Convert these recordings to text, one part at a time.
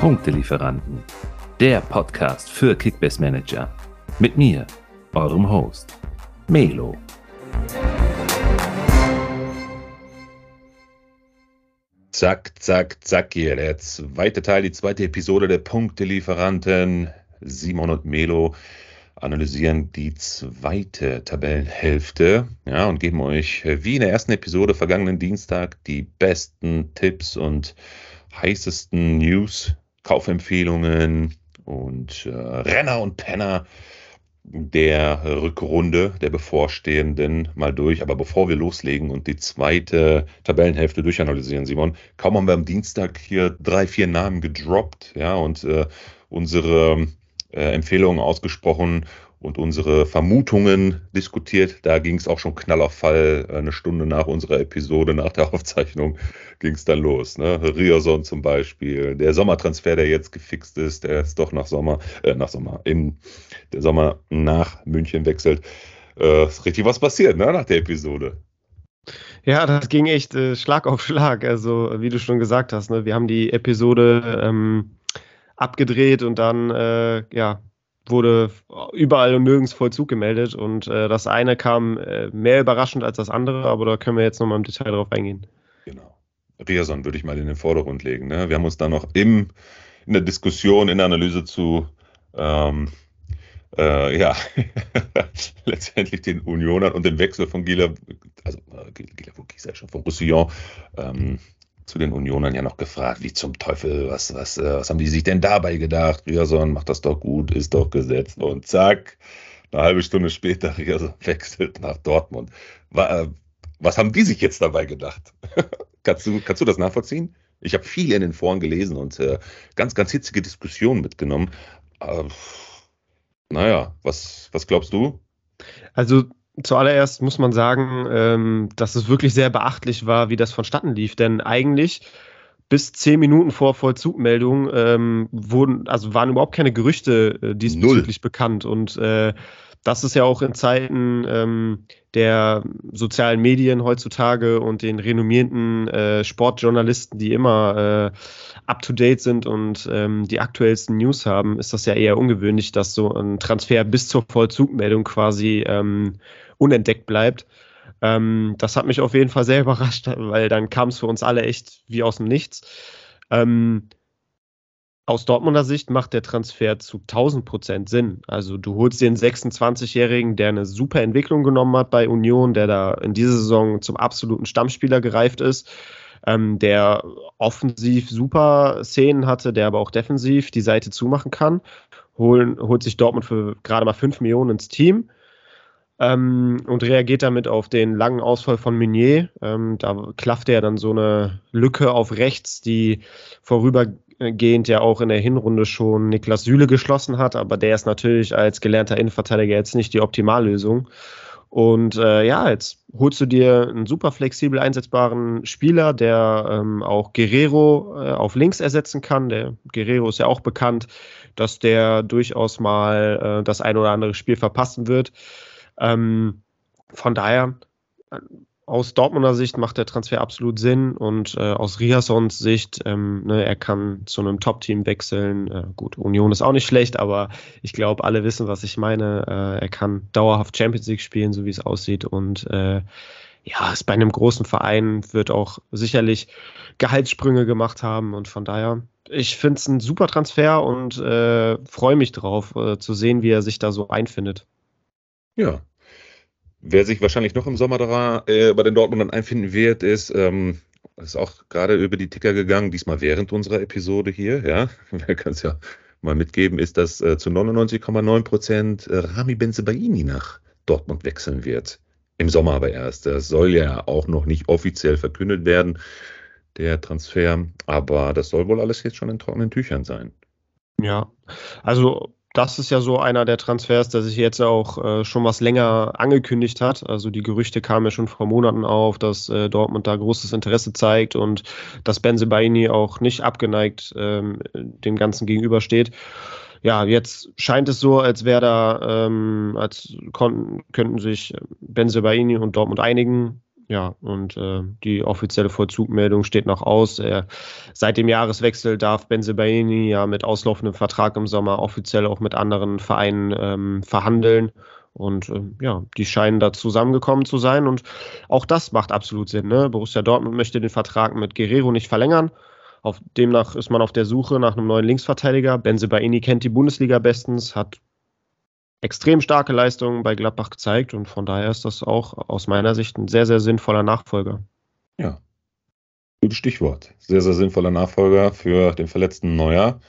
Punktelieferanten, der Podcast für Kickbase Manager. Mit mir, eurem Host, Melo. Zack, zack, zack hier. Der zweite Teil, die zweite Episode der Punktelieferanten. Simon und Melo analysieren die zweite Tabellenhälfte ja, und geben euch wie in der ersten Episode vergangenen Dienstag die besten Tipps und heißesten News, Kaufempfehlungen und äh, Renner und Penner der Rückrunde der bevorstehenden mal durch. Aber bevor wir loslegen und die zweite Tabellenhälfte durchanalysieren, Simon, kaum haben wir am Dienstag hier drei, vier Namen gedroppt, ja, und äh, unsere äh, Empfehlungen ausgesprochen und unsere Vermutungen diskutiert. Da ging es auch schon Knall auf Fall. Eine Stunde nach unserer Episode, nach der Aufzeichnung, ging es dann los. Ne? Rierson zum Beispiel. Der Sommertransfer, der jetzt gefixt ist, der ist doch nach Sommer, äh, nach Sommer, in der Sommer nach München wechselt. Äh, ist richtig was passiert, ne? nach der Episode. Ja, das ging echt äh, Schlag auf Schlag. Also, wie du schon gesagt hast, ne? wir haben die Episode ähm, abgedreht und dann, äh, ja, wurde überall und nirgends Vollzug gemeldet und äh, das eine kam äh, mehr überraschend als das andere, aber da können wir jetzt nochmal im Detail drauf eingehen. Genau. Riason würde ich mal in den Vordergrund legen. Ne? Wir haben uns da noch im, in der Diskussion, in der Analyse zu ähm, äh, ja, letztendlich den Unionern und dem Wechsel von Gila, also äh, Gila von Roussillon ähm, zu den Unionern ja noch gefragt, wie zum Teufel, was, was, äh, was haben die sich denn dabei gedacht? Rierson macht das doch gut, ist doch gesetzt und zack, eine halbe Stunde später, Rierson wechselt nach Dortmund. Äh, was haben die sich jetzt dabei gedacht? kannst, du, kannst du das nachvollziehen? Ich habe viel in den Foren gelesen und äh, ganz, ganz hitzige Diskussionen mitgenommen. Äh, naja, was, was glaubst du? Also zuallererst muss man sagen, ähm, dass es wirklich sehr beachtlich war, wie das vonstatten lief. Denn eigentlich bis zehn Minuten vor Vollzugmeldung ähm, wurden, also waren überhaupt keine Gerüchte äh, diesbezüglich Null. bekannt. Und äh, das ist ja auch in Zeiten ähm, der sozialen Medien heutzutage und den renommierten äh, Sportjournalisten, die immer äh, up-to-date sind und ähm, die aktuellsten News haben, ist das ja eher ungewöhnlich, dass so ein Transfer bis zur Vollzugmeldung quasi ähm, unentdeckt bleibt. Ähm, das hat mich auf jeden Fall sehr überrascht, weil dann kam es für uns alle echt wie aus dem Nichts. Ähm, aus Dortmunder Sicht macht der Transfer zu 1000 Prozent Sinn. Also du holst den 26-Jährigen, der eine super Entwicklung genommen hat bei Union, der da in dieser Saison zum absoluten Stammspieler gereift ist, ähm, der offensiv super Szenen hatte, der aber auch defensiv die Seite zumachen kann. Holen, holt sich Dortmund für gerade mal 5 Millionen ins Team ähm, und reagiert damit auf den langen Ausfall von Meunier. Ähm, da klaffte er dann so eine Lücke auf rechts, die vorübergehend ja auch in der Hinrunde schon Niklas Süle geschlossen hat, aber der ist natürlich als gelernter Innenverteidiger jetzt nicht die Optimallösung. Und äh, ja, jetzt holst du dir einen super flexibel einsetzbaren Spieler, der ähm, auch Guerrero äh, auf links ersetzen kann. Der Guerrero ist ja auch bekannt, dass der durchaus mal äh, das ein oder andere Spiel verpassen wird. Ähm, von daher, aus Dortmunder Sicht macht der Transfer absolut Sinn und äh, aus Riasons Sicht, ähm, ne, er kann zu einem Top-Team wechseln. Äh, gut, Union ist auch nicht schlecht, aber ich glaube, alle wissen, was ich meine. Äh, er kann dauerhaft Champions League spielen, so wie es aussieht und äh, ja, ist bei einem großen Verein, wird auch sicherlich Gehaltssprünge gemacht haben und von daher, ich finde es ein super Transfer und äh, freue mich drauf äh, zu sehen, wie er sich da so einfindet. Ja, Wer sich wahrscheinlich noch im Sommer da, äh, bei den Dortmundern einfinden wird, ist, ähm, ist auch gerade über die Ticker gegangen, diesmal während unserer Episode hier, ja. Wer kann es ja mal mitgeben, ist, dass äh, zu 99,9 Prozent äh, Rami Benzebaini nach Dortmund wechseln wird. Im Sommer aber erst. Das soll ja auch noch nicht offiziell verkündet werden, der Transfer. Aber das soll wohl alles jetzt schon in trockenen Tüchern sein. Ja, also das ist ja so einer der Transfers, der sich jetzt auch äh, schon was länger angekündigt hat. Also die Gerüchte kamen ja schon vor Monaten auf, dass äh, Dortmund da großes Interesse zeigt und dass Benzebaini auch nicht abgeneigt ähm, dem Ganzen gegenübersteht. Ja, jetzt scheint es so, als wäre da, ähm, als konnten, könnten sich Benzebaini und Dortmund einigen. Ja, und äh, die offizielle Vollzugmeldung steht noch aus. Er, seit dem Jahreswechsel darf Benzebaini ja mit auslaufendem Vertrag im Sommer offiziell auch mit anderen Vereinen ähm, verhandeln. Und äh, ja, die scheinen da zusammengekommen zu sein. Und auch das macht absolut Sinn. Ne? Borussia Dortmund möchte den Vertrag mit Guerrero nicht verlängern. Auf, demnach ist man auf der Suche nach einem neuen Linksverteidiger. Benzebaini kennt die Bundesliga bestens, hat extrem starke Leistungen bei Gladbach gezeigt und von daher ist das auch aus meiner Sicht ein sehr, sehr sinnvoller Nachfolger. Ja, gutes Stichwort. Sehr, sehr sinnvoller Nachfolger für den verletzten Neuer.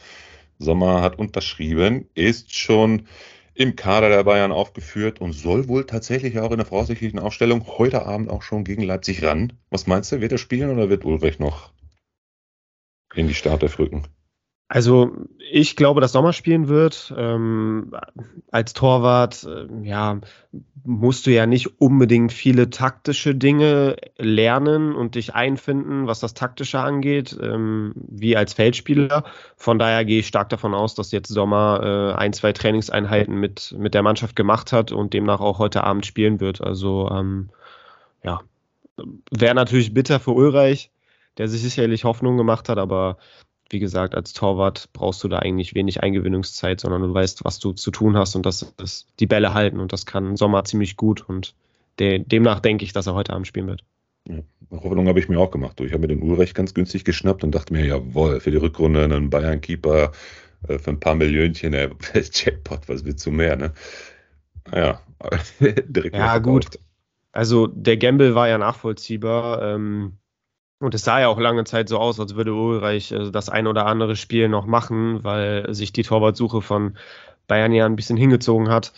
Sommer hat unterschrieben, ist schon im Kader der Bayern aufgeführt und soll wohl tatsächlich auch in der voraussichtlichen Aufstellung heute Abend auch schon gegen Leipzig ran. Was meinst du, wird er spielen oder wird Ulrich noch in die Startelf rücken? Also ich glaube, dass Sommer spielen wird. Ähm, als Torwart, äh, ja, musst du ja nicht unbedingt viele taktische Dinge lernen und dich einfinden, was das Taktische angeht, ähm, wie als Feldspieler. Von daher gehe ich stark davon aus, dass jetzt Sommer äh, ein, zwei Trainingseinheiten mit, mit der Mannschaft gemacht hat und demnach auch heute Abend spielen wird. Also ähm, ja, wäre natürlich bitter für Ulreich, der sich sicherlich Hoffnung gemacht hat, aber wie gesagt, als Torwart brauchst du da eigentlich wenig Eingewöhnungszeit, sondern du weißt, was du zu tun hast und das ist die Bälle halten und das kann Sommer ziemlich gut und de demnach denke ich, dass er heute Abend spielen wird. Ja, Hoffnung habe ich mir auch gemacht. Ich habe mir den Ulreich ganz günstig geschnappt und dachte mir, jawohl, für die Rückrunde einen Bayern-Keeper äh, für ein paar Millionchen, äh, Jackpot, was willst du mehr, ne? Naja, direkt. Ja, gut. Also der Gamble war ja nachvollziehbar. Ähm, und es sah ja auch lange Zeit so aus, als würde Ulreich äh, das ein oder andere Spiel noch machen, weil sich die Torwartsuche von Bayern ja ein bisschen hingezogen hat.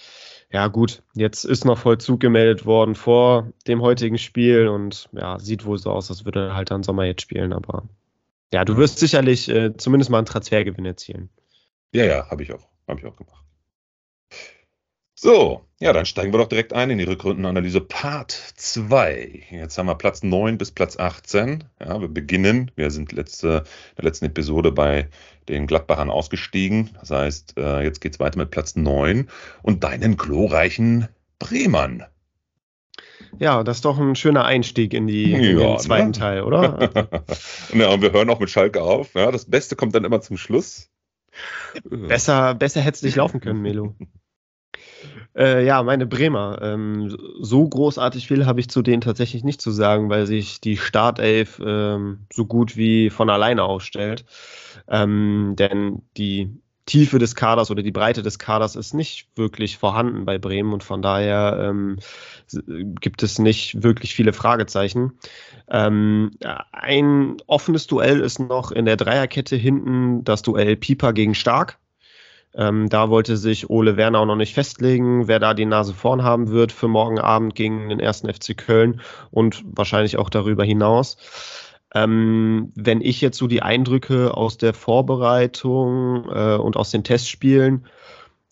Ja, gut, jetzt ist noch Vollzug gemeldet worden vor dem heutigen Spiel und ja, sieht wohl so aus, als würde er halt dann Sommer jetzt spielen, aber ja, du wirst sicherlich äh, zumindest mal einen Transfergewinn erzielen. Ja, ja, habe ich auch. Habe ich auch gemacht. So, ja, dann steigen wir doch direkt ein in die Rückrundenanalyse Part 2. Jetzt haben wir Platz 9 bis Platz 18. Ja, wir beginnen, wir sind letzte, in der letzten Episode bei den Gladbachern ausgestiegen. Das heißt, äh, jetzt geht es weiter mit Platz 9 und deinen glorreichen Bremern. Ja, das ist doch ein schöner Einstieg in, die, in ja, den zweiten ne? Teil, oder? ja, und wir hören auch mit Schalke auf. Ja, das Beste kommt dann immer zum Schluss. Besser, besser hätte es nicht laufen können, Melo. Äh, ja, meine Bremer. Ähm, so großartig viel habe ich zu denen tatsächlich nicht zu sagen, weil sich die Startelf ähm, so gut wie von alleine aufstellt. Ähm, denn die Tiefe des Kaders oder die Breite des Kaders ist nicht wirklich vorhanden bei Bremen und von daher ähm, gibt es nicht wirklich viele Fragezeichen. Ähm, ein offenes Duell ist noch in der Dreierkette hinten das Duell Pieper gegen Stark. Ähm, da wollte sich Ole Werner auch noch nicht festlegen, wer da die Nase vorn haben wird für morgen Abend gegen den ersten FC Köln und wahrscheinlich auch darüber hinaus. Ähm, wenn ich jetzt so die Eindrücke aus der Vorbereitung äh, und aus den Testspielen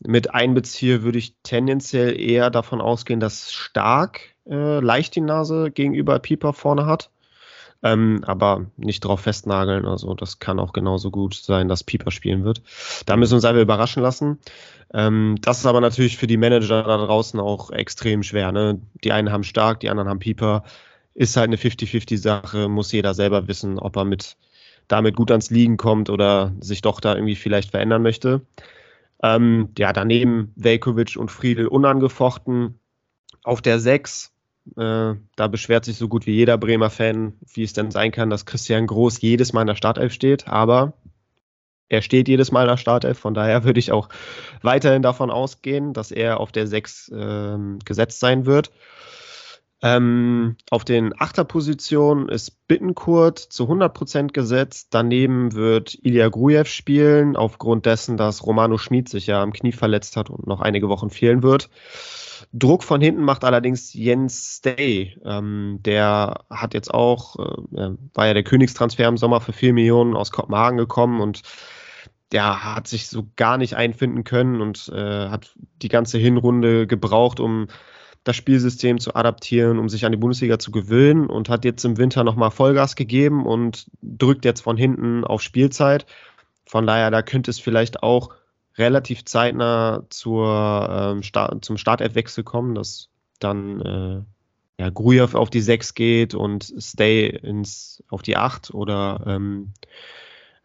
mit einbeziehe, würde ich tendenziell eher davon ausgehen, dass Stark äh, leicht die Nase gegenüber Pieper vorne hat. Ähm, aber nicht drauf festnageln. Also das kann auch genauso gut sein, dass Pieper spielen wird. Da müssen wir uns einfach überraschen lassen. Ähm, das ist aber natürlich für die Manager da draußen auch extrem schwer. Ne? Die einen haben stark, die anderen haben Pieper. Ist halt eine 50-50-Sache, muss jeder selber wissen, ob er mit damit gut ans Liegen kommt oder sich doch da irgendwie vielleicht verändern möchte. Ähm, ja, daneben Velkovic und Friedel unangefochten. Auf der 6 äh, da beschwert sich so gut wie jeder Bremer Fan, wie es denn sein kann, dass Christian Groß jedes Mal in der Startelf steht. Aber er steht jedes Mal in der Startelf. Von daher würde ich auch weiterhin davon ausgehen, dass er auf der 6 äh, gesetzt sein wird. Ähm, auf den Achterpositionen ist Bittenkurt zu 100% gesetzt. Daneben wird Ilya Grujew spielen, aufgrund dessen, dass Romano Schmid sich ja am Knie verletzt hat und noch einige Wochen fehlen wird. Druck von hinten macht allerdings Jens Stay. Ähm, der hat jetzt auch, äh, war ja der Königstransfer im Sommer für 4 Millionen aus Kopenhagen gekommen und der hat sich so gar nicht einfinden können und äh, hat die ganze Hinrunde gebraucht, um das Spielsystem zu adaptieren, um sich an die Bundesliga zu gewöhnen und hat jetzt im Winter nochmal Vollgas gegeben und drückt jetzt von hinten auf Spielzeit. Von daher, da könnte es vielleicht auch relativ zeitnah zur, ähm, Start, zum Startelfwechsel kommen, dass dann äh, ja, Grujew auf die 6 geht und Stay ins, auf die 8 oder ähm,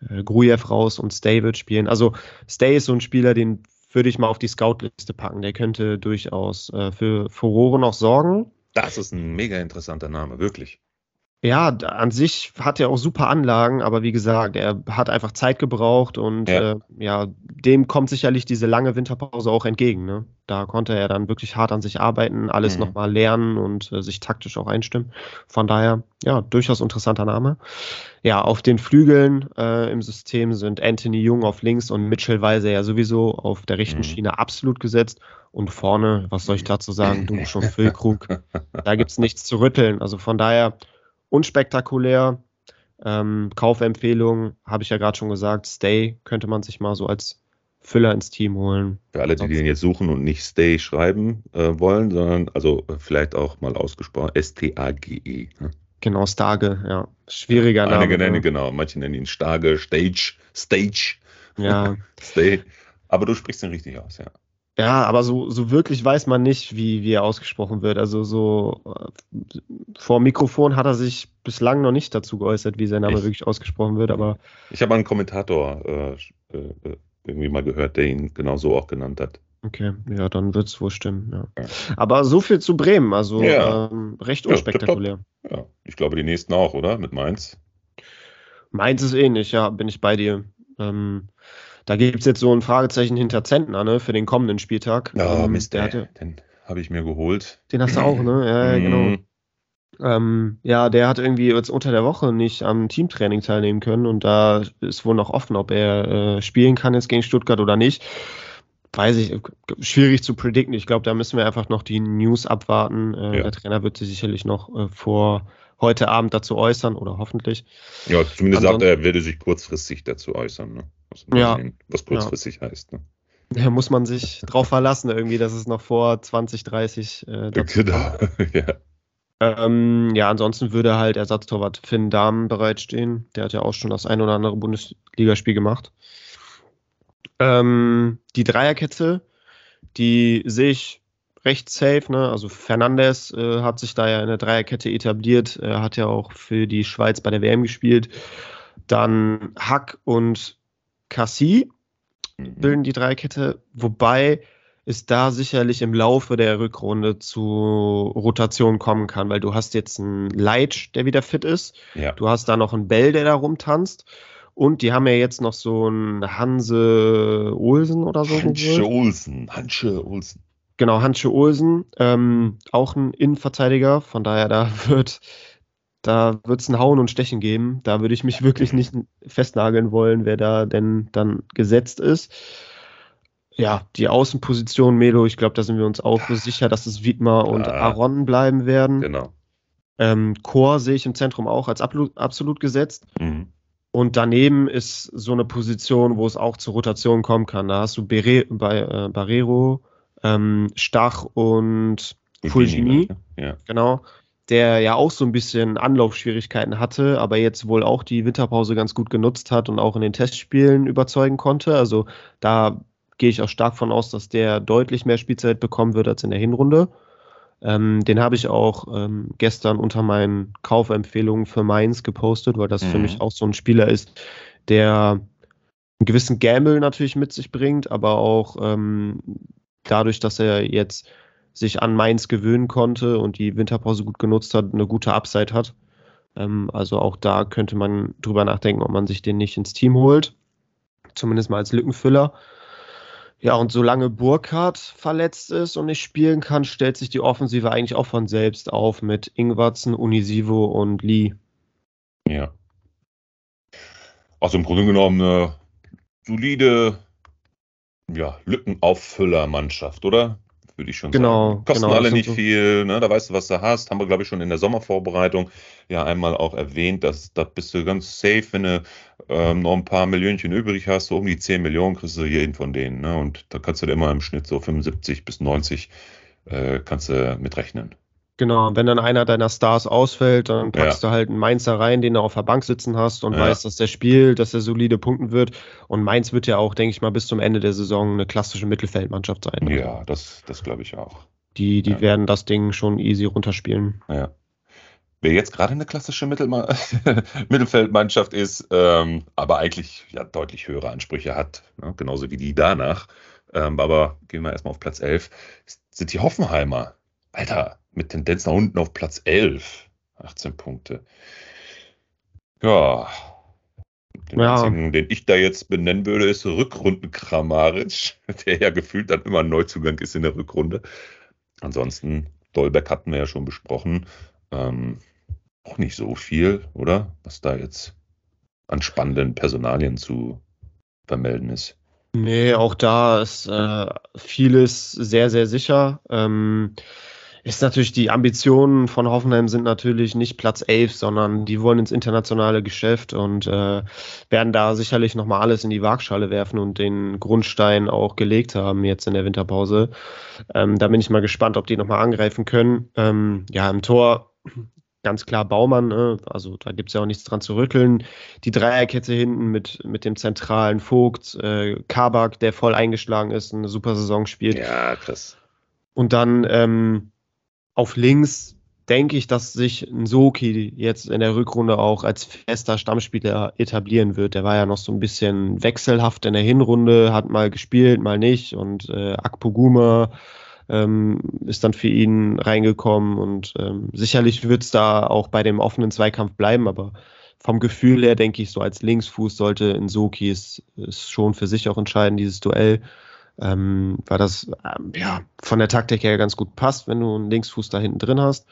äh, Grujew raus und Stay wird spielen. Also Stay ist so ein Spieler, den würde ich mal auf die Scout-Liste packen. Der könnte durchaus äh, für Furore noch sorgen. Das ist ein mega interessanter Name, wirklich. Ja, an sich hat er auch super Anlagen, aber wie gesagt, er hat einfach Zeit gebraucht und ja, äh, ja dem kommt sicherlich diese lange Winterpause auch entgegen. Ne? Da konnte er dann wirklich hart an sich arbeiten, alles mhm. nochmal lernen und äh, sich taktisch auch einstimmen. Von daher, ja, durchaus interessanter Name. Ja, auf den Flügeln äh, im System sind Anthony Jung auf links und Mitchell Weiser ja sowieso auf der rechten mhm. Schiene absolut gesetzt. Und vorne, was soll ich dazu sagen, du schon Füllkrug, da gibt es nichts zu rütteln. Also von daher, unspektakulär. Ähm, Kaufempfehlung, habe ich ja gerade schon gesagt, Stay könnte man sich mal so als Füller ins Team holen. Für alle, die den jetzt suchen und nicht Stay schreiben äh, wollen, sondern also vielleicht auch mal ausgesprochen S-T-A-G-E. Ne? Genau, Stage, ja. Schwieriger Name. Einige nennen, genau, manche nennen ihn Stage, Stage, Stage. Ja. Stay. Aber du sprichst ihn richtig aus, ja. Ja, aber so, so wirklich weiß man nicht, wie, wie er ausgesprochen wird. Also so äh, vor Mikrofon hat er sich bislang noch nicht dazu geäußert, wie sein Name ich, wirklich ausgesprochen wird, aber. Ich habe einen Kommentator äh, äh, irgendwie mal gehört, der ihn genau so auch genannt hat. Okay, ja, dann wird es wohl stimmen, ja. ja. Aber so viel zu Bremen, also ja. ähm, recht unspektakulär. Ja, ja, ich glaube, die nächsten auch, oder? Mit Mainz. Mainz ist ähnlich, ja, bin ich bei dir. Ähm, da gibt es jetzt so ein Fragezeichen hinter Zentner, ne, für den kommenden Spieltag. Ja, ähm, Mist, der hatte, den habe ich mir geholt. Den hast du auch, ne? Ja, genau. Mhm. Ähm, ja, der hat irgendwie jetzt unter der Woche nicht am Teamtraining teilnehmen können und da ist wohl noch offen, ob er äh, spielen kann jetzt gegen Stuttgart oder nicht. Weiß ich, schwierig zu predikten. Ich glaube, da müssen wir einfach noch die News abwarten. Äh, ja. Der Trainer wird sich sicherlich noch äh, vor heute Abend dazu äußern oder hoffentlich. Ja, zumindest sagt er, er werde sich kurzfristig dazu äußern. Ne? Ja. was kurzfristig ja. heißt. Ne? Da muss man sich drauf verlassen, irgendwie, dass es noch vor 2030 äh, dazu genau. ja. Ähm, ja, ansonsten würde halt Ersatztorwart Finn Dahmen bereitstehen. Der hat ja auch schon das ein oder andere Bundesligaspiel gemacht. Ähm, die Dreierkette, die sehe ich recht safe. Ne? Also Fernandes äh, hat sich da ja in der Dreierkette etabliert. Er hat ja auch für die Schweiz bei der WM gespielt. Dann Hack und Cassie mhm. bilden die Dreierkette, wobei es da sicherlich im Laufe der Rückrunde zu Rotation kommen kann, weil du hast jetzt einen Leitsch, der wieder fit ist. Ja. Du hast da noch einen Bell, der da rumtanzt. Und die haben ja jetzt noch so einen Hanse Olsen oder so. Hansche Olsen, Hansche Olsen. Genau, Hansche Olsen, ähm, auch ein Innenverteidiger. Von daher, da wird da wird es ein Hauen und Stechen geben. Da würde ich mich wirklich nicht festnageln wollen, wer da denn dann gesetzt ist. Ja, die Außenposition, Melo, ich glaube, da sind wir uns auch sicher, dass es Wiedmer und Aaron bleiben werden. Genau. Ähm, Chor sehe ich im Zentrum auch als absolut gesetzt. Mhm. Und daneben ist so eine Position, wo es auch zur Rotation kommen kann. Da hast du Bere, bei, äh, Barrero, ähm, Stach und Fulgini. Ja. Genau der ja auch so ein bisschen Anlaufschwierigkeiten hatte, aber jetzt wohl auch die Winterpause ganz gut genutzt hat und auch in den Testspielen überzeugen konnte. Also da gehe ich auch stark von aus, dass der deutlich mehr Spielzeit bekommen wird als in der Hinrunde. Ähm, den habe ich auch ähm, gestern unter meinen Kaufempfehlungen für Mainz gepostet, weil das mhm. für mich auch so ein Spieler ist, der einen gewissen Gamble natürlich mit sich bringt, aber auch ähm, dadurch, dass er jetzt sich an Mainz gewöhnen konnte und die Winterpause gut genutzt hat, eine gute Upside hat. Ähm, also auch da könnte man drüber nachdenken, ob man sich den nicht ins Team holt. Zumindest mal als Lückenfüller. Ja, und solange Burkhardt verletzt ist und nicht spielen kann, stellt sich die Offensive eigentlich auch von selbst auf mit Ingwarzen, Unisivo und Lee. Ja. Also im Grunde genommen eine solide ja, Lückenauffüller-Mannschaft, oder? Würde ich schon genau, sagen. Kosten genau, alle nicht so viel, ne? da weißt du, was du hast. Haben wir, glaube ich, schon in der Sommervorbereitung ja einmal auch erwähnt, dass da bist du ganz safe, wenn du ähm, noch ein paar Millionchen übrig hast, so um die 10 Millionen kriegst du jeden von denen. Ne? Und da kannst du immer im Schnitt so 75 bis 90 äh, kannst du mitrechnen. Genau, wenn dann einer deiner Stars ausfällt, dann packst ja. du halt einen Mainzer rein, den du auf der Bank sitzen hast und ja. weißt, dass der spielt, dass er solide punkten wird. Und Mainz wird ja auch, denke ich mal, bis zum Ende der Saison eine klassische Mittelfeldmannschaft sein. Ja, das, das glaube ich auch. die, die Ja. werden das Ding schon easy runterspielen. Ja. Wer jetzt gerade eine klassische Mittelma Mittelfeldmannschaft ist, ähm, aber eigentlich ja deutlich höhere Ansprüche hat, ne? genauso wie die danach. Ähm, aber gehen wir erstmal auf Platz 11, sind die Hoffenheimer. Alter, mit Tendenz nach unten auf Platz 11. 18 Punkte. Ja. Den Ja. einzigen, den ich da jetzt benennen würde, ist Rückrunden Kramaric, der ja gefühlt dann immer ein Neuzugang ist in der Rückrunde. Ansonsten, Dolberg hatten wir ja schon besprochen. Ähm, auch nicht so viel, oder? Was da jetzt an spannenden Personalien zu vermelden ist. Nee, auch da ist äh, vieles sehr, sehr sicher. Ähm, ist natürlich, die Ambitionen von Hoffenheim sind natürlich nicht Platz 11, sondern die wollen ins internationale Geschäft und äh, werden da sicherlich nochmal alles in die Waagschale werfen und den Grundstein auch gelegt haben jetzt in der Winterpause. Ähm, da bin ich mal gespannt, ob die nochmal angreifen können. Ähm, ja, im Tor ganz klar Baumann, ne? also da gibt es ja auch nichts dran zu rütteln. Die Dreierkette hinten mit, mit dem zentralen Vogt, äh, Kabak, der voll eingeschlagen ist, eine super Saison spielt. Ja, krass. Und dann ähm, auf links denke ich, dass sich Soki jetzt in der Rückrunde auch als fester Stammspieler etablieren wird. Der war ja noch so ein bisschen wechselhaft in der Hinrunde, hat mal gespielt, mal nicht. Und äh, Akpoguma ähm, ist dann für ihn reingekommen. Und ähm, sicherlich wird es da auch bei dem offenen Zweikampf bleiben, aber vom Gefühl her denke ich, so als Linksfuß sollte in Soki es, es schon für sich auch entscheiden, dieses Duell ähm, weil das ähm, ja von der Taktik her ganz gut passt, wenn du einen Linksfuß da hinten drin hast.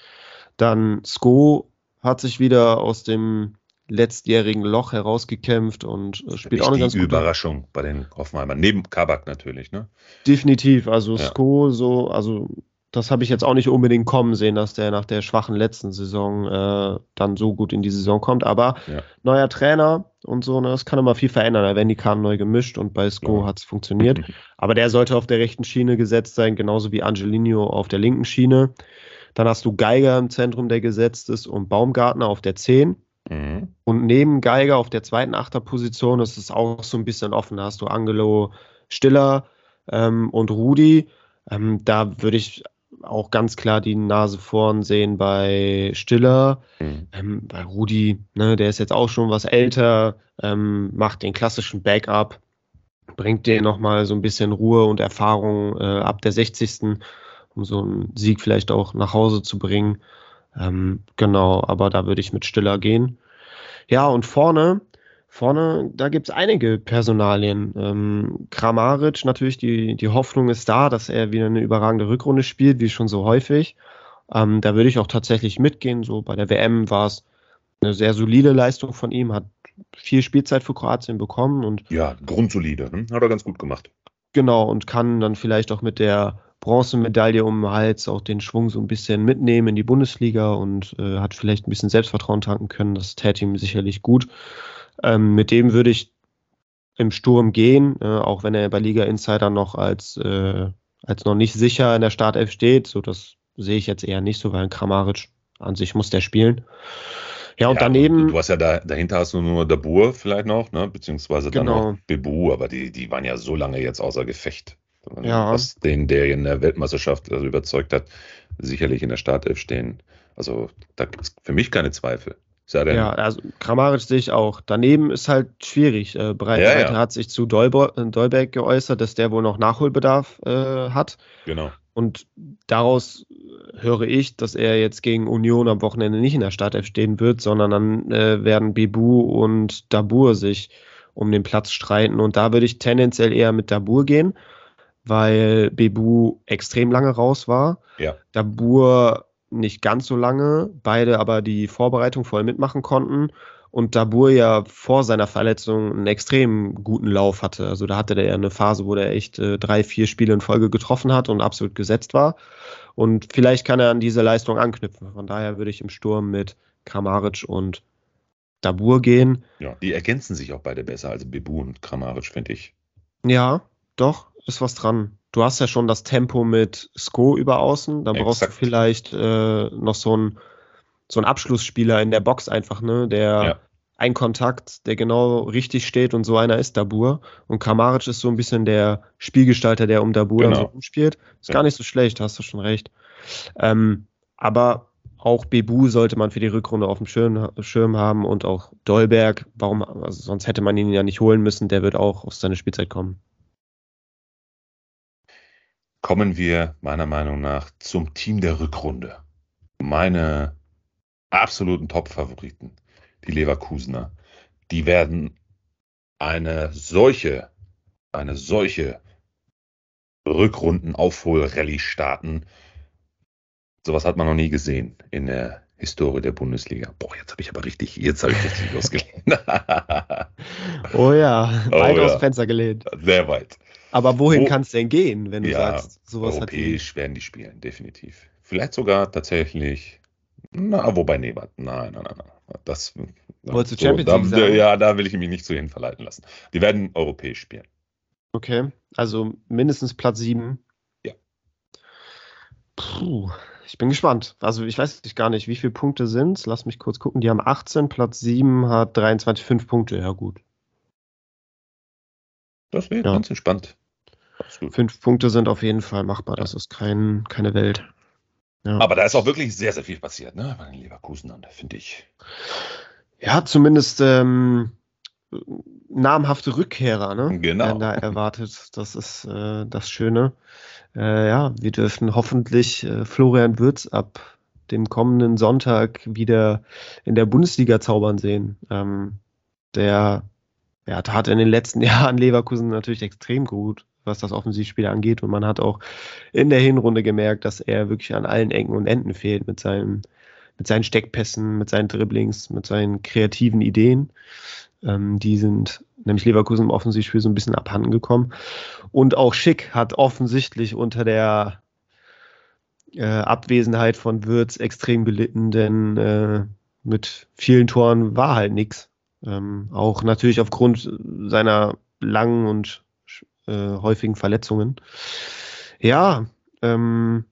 Dann Sko hat sich wieder aus dem letztjährigen Loch herausgekämpft und äh, spielt auch eine ganz gute Überraschung bei den Hoffenheimern. Neben Kabak natürlich, ne? Definitiv, also Ja. Sko so, also das habe ich jetzt auch nicht unbedingt kommen sehen, dass der nach der schwachen letzten Saison äh, dann so gut in die Saison kommt. Aber Ja. neuer Trainer und so, ne, das kann immer viel verändern. Da werden die Karten neu gemischt und bei Sko Ja. hat es funktioniert. Aber der sollte auf der rechten Schiene gesetzt sein, genauso wie Angelino auf der linken Schiene. Dann hast du Geiger im Zentrum, der gesetzt ist, und Baumgartner auf der 10. Mhm. Und neben Geiger auf der zweiten Achterposition ist es auch so ein bisschen offen. Da hast du Angelo Stiller ähm, und Rudi. Ähm, da würde ich auch ganz klar die Nase vorn sehen bei Stiller. Mhm. Ähm, bei Rudi, ne, der ist jetzt auch schon was älter, ähm, macht den klassischen Backup, bringt dir nochmal so ein bisschen Ruhe und Erfahrung äh, ab der 60. um so einen Sieg vielleicht auch nach Hause zu bringen. Ähm, genau, aber da würde ich mit Stiller gehen. Ja, und vorne, vorne, da gibt es einige Personalien. Ähm, Kramaric, natürlich, die, die Hoffnung ist da, dass er wieder eine überragende Rückrunde spielt, wie schon so häufig. Ähm, da würde ich auch tatsächlich mitgehen. So bei der WM war es eine sehr solide Leistung von ihm, hat viel Spielzeit für Kroatien bekommen und Ja, grundsolide. Hm? Hat er ganz gut gemacht. Genau, und kann dann vielleicht auch mit der Bronzemedaille um den Hals auch den Schwung so ein bisschen mitnehmen in die Bundesliga und äh, hat vielleicht ein bisschen Selbstvertrauen tanken können. Das täte ihm sicherlich gut. Ähm, mit dem würde ich im Sturm gehen, äh, auch wenn er bei Liga Insider noch als, äh, als noch nicht sicher in der Startelf steht. So, das sehe ich jetzt eher nicht so, weil ein Kramaric an sich muss der spielen. Ja, und Ja, daneben. Du hast ja da, dahinter hast du nur Dabur vielleicht noch, ne? beziehungsweise dann Genau. noch Bebu, aber die, die waren ja so lange jetzt außer Gefecht. Ja. Was den, der in der Weltmeisterschaft also überzeugt hat, sicherlich in der Startelf stehen. Also da gibt es für mich keine Zweifel. Denn, Ja, also Kramaric sehe ich auch. Daneben ist halt schwierig. Äh, Breitenreiter Ja, ja. hat sich zu Dolbo äh, Dolberg geäußert, dass der wohl noch Nachholbedarf äh, hat. genau. Und daraus höre ich, dass er jetzt gegen Union am Wochenende nicht in der Startelf stehen wird, sondern dann äh, werden Bebu und Dabur sich um den Platz streiten. Und da würde ich tendenziell eher mit Dabur gehen, weil Bebu extrem lange raus war. Ja. Dabur nicht ganz so lange, beide aber die Vorbereitung voll mitmachen konnten. Und Dabur ja vor seiner Verletzung einen extrem guten Lauf hatte. Also da hatte der ja eine Phase, wo der echt äh, drei, vier Spiele in Folge getroffen hat und absolut gesetzt war. Und vielleicht kann er an diese Leistung anknüpfen. Von daher würde ich im Sturm mit Kramaric und Dabur gehen. Ja, die ergänzen sich auch beide besser als Bebu und Kramaric, finde ich. Ja, doch, ist was dran. Du hast ja schon das Tempo mit Sko über außen. Da brauchst Exakt. du vielleicht äh, noch so einen so einen Abschlussspieler in der Box einfach, ne, der Ja. ein Kontakt, der genau richtig steht und so einer ist Dabur. Und Kramaric ist so ein bisschen der Spielgestalter, der um Dabur genau. so rumspielt. Ist ja. gar nicht so schlecht, hast du schon recht. Ähm, aber auch Bebu sollte man für die Rückrunde auf dem Schirm, Schirm haben und auch Dolberg. Warum? Also sonst hätte man ihn ja nicht holen müssen. Der wird auch auf seine Spielzeit kommen. Kommen wir meiner Meinung nach zum Team der Rückrunde. Meine absoluten Top-Favoriten, die Leverkusener, die werden eine solche, eine solche Rückrunden-Aufhol-Rallye starten. Sowas hat man noch nie gesehen in der Historie der Bundesliga. Boah, jetzt habe ich aber richtig, jetzt habe ich richtig losgelehnt. oh ja, weit oh ja. aus Fenster gelehnt. Sehr weit. Aber wohin Wo, kann es denn gehen, wenn du ja, sagst, sowas europäisch hat werden die spielen, definitiv. Vielleicht sogar tatsächlich na, wobei, nee, nein, nein, nein, nein. Das, Wolltest du Champions so, League da, sagen? Ja, da will ich mich nicht zu hin verleiten lassen. Die werden europäisch spielen. Okay, also mindestens Platz 7. Ja. Puh, ich bin gespannt. Also ich weiß gar nicht, wie viele Punkte sind Lass mich kurz gucken. Die haben 18, Platz 7 hat 23, 5 Punkte. Ja, gut. Das wäre ja. ganz entspannt. Fünf Punkte sind auf jeden Fall machbar. Das ist kein, keine Welt. Ja. Aber da ist auch wirklich sehr, sehr viel passiert, ne? Bei den Leverkusenern, finde ich. Ja, zumindest ähm, namhafte Rückkehrer, ne? Genau. Werden da erwartet. Das ist äh, das Schöne. Äh, ja, wir dürfen hoffentlich äh, Florian Würz ab dem kommenden Sonntag wieder in der Bundesliga zaubern sehen. Ähm, der ja, tat in den letzten Jahren Leverkusen natürlich extrem gut was das Offensivspiel angeht. Und man hat auch in der Hinrunde gemerkt, dass er wirklich an allen Ecken und Enden fehlt mit seinen, mit seinen Steckpässen, mit seinen Dribblings, mit seinen kreativen Ideen. Ähm, die sind nämlich Leverkusen im Offensivspiel so ein bisschen abhanden gekommen. Und auch Schick hat offensichtlich unter der äh, Abwesenheit von Würz extrem gelitten, denn äh, mit vielen Toren war halt nichts. Ähm, auch natürlich aufgrund seiner langen und äh, häufigen Verletzungen. Ja, ähm,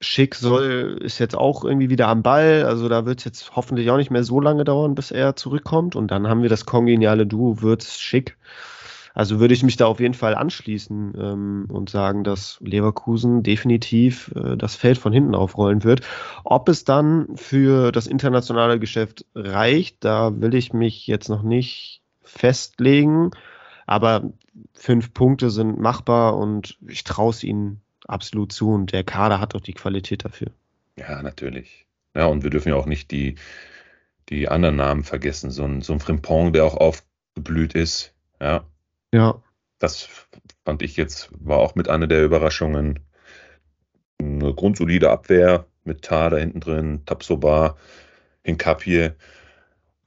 Schick soll, ist jetzt auch irgendwie wieder am Ball. Also da wird es jetzt hoffentlich auch nicht mehr so lange dauern, bis er zurückkommt. Und dann haben wir das kongeniale Duo Würz Schick. Also würde ich mich da auf jeden Fall anschließen ähm, und sagen, dass Leverkusen definitiv äh, das Feld von hinten aufrollen wird. Ob es dann für das internationale Geschäft reicht, da will ich mich jetzt noch nicht festlegen. Aber fünf Punkte sind machbar und ich traue es ihnen absolut zu und der Kader hat auch die Qualität dafür. Ja, natürlich. Ja, und wir dürfen ja auch nicht die, die anderen Namen vergessen. So ein, so ein Frimpong, der auch aufgeblüht ist. Ja. Ja. Das fand ich jetzt, war auch mit einer der Überraschungen. Eine grundsolide Abwehr mit Tar da hinten drin, Tapsoba, Hinkapie.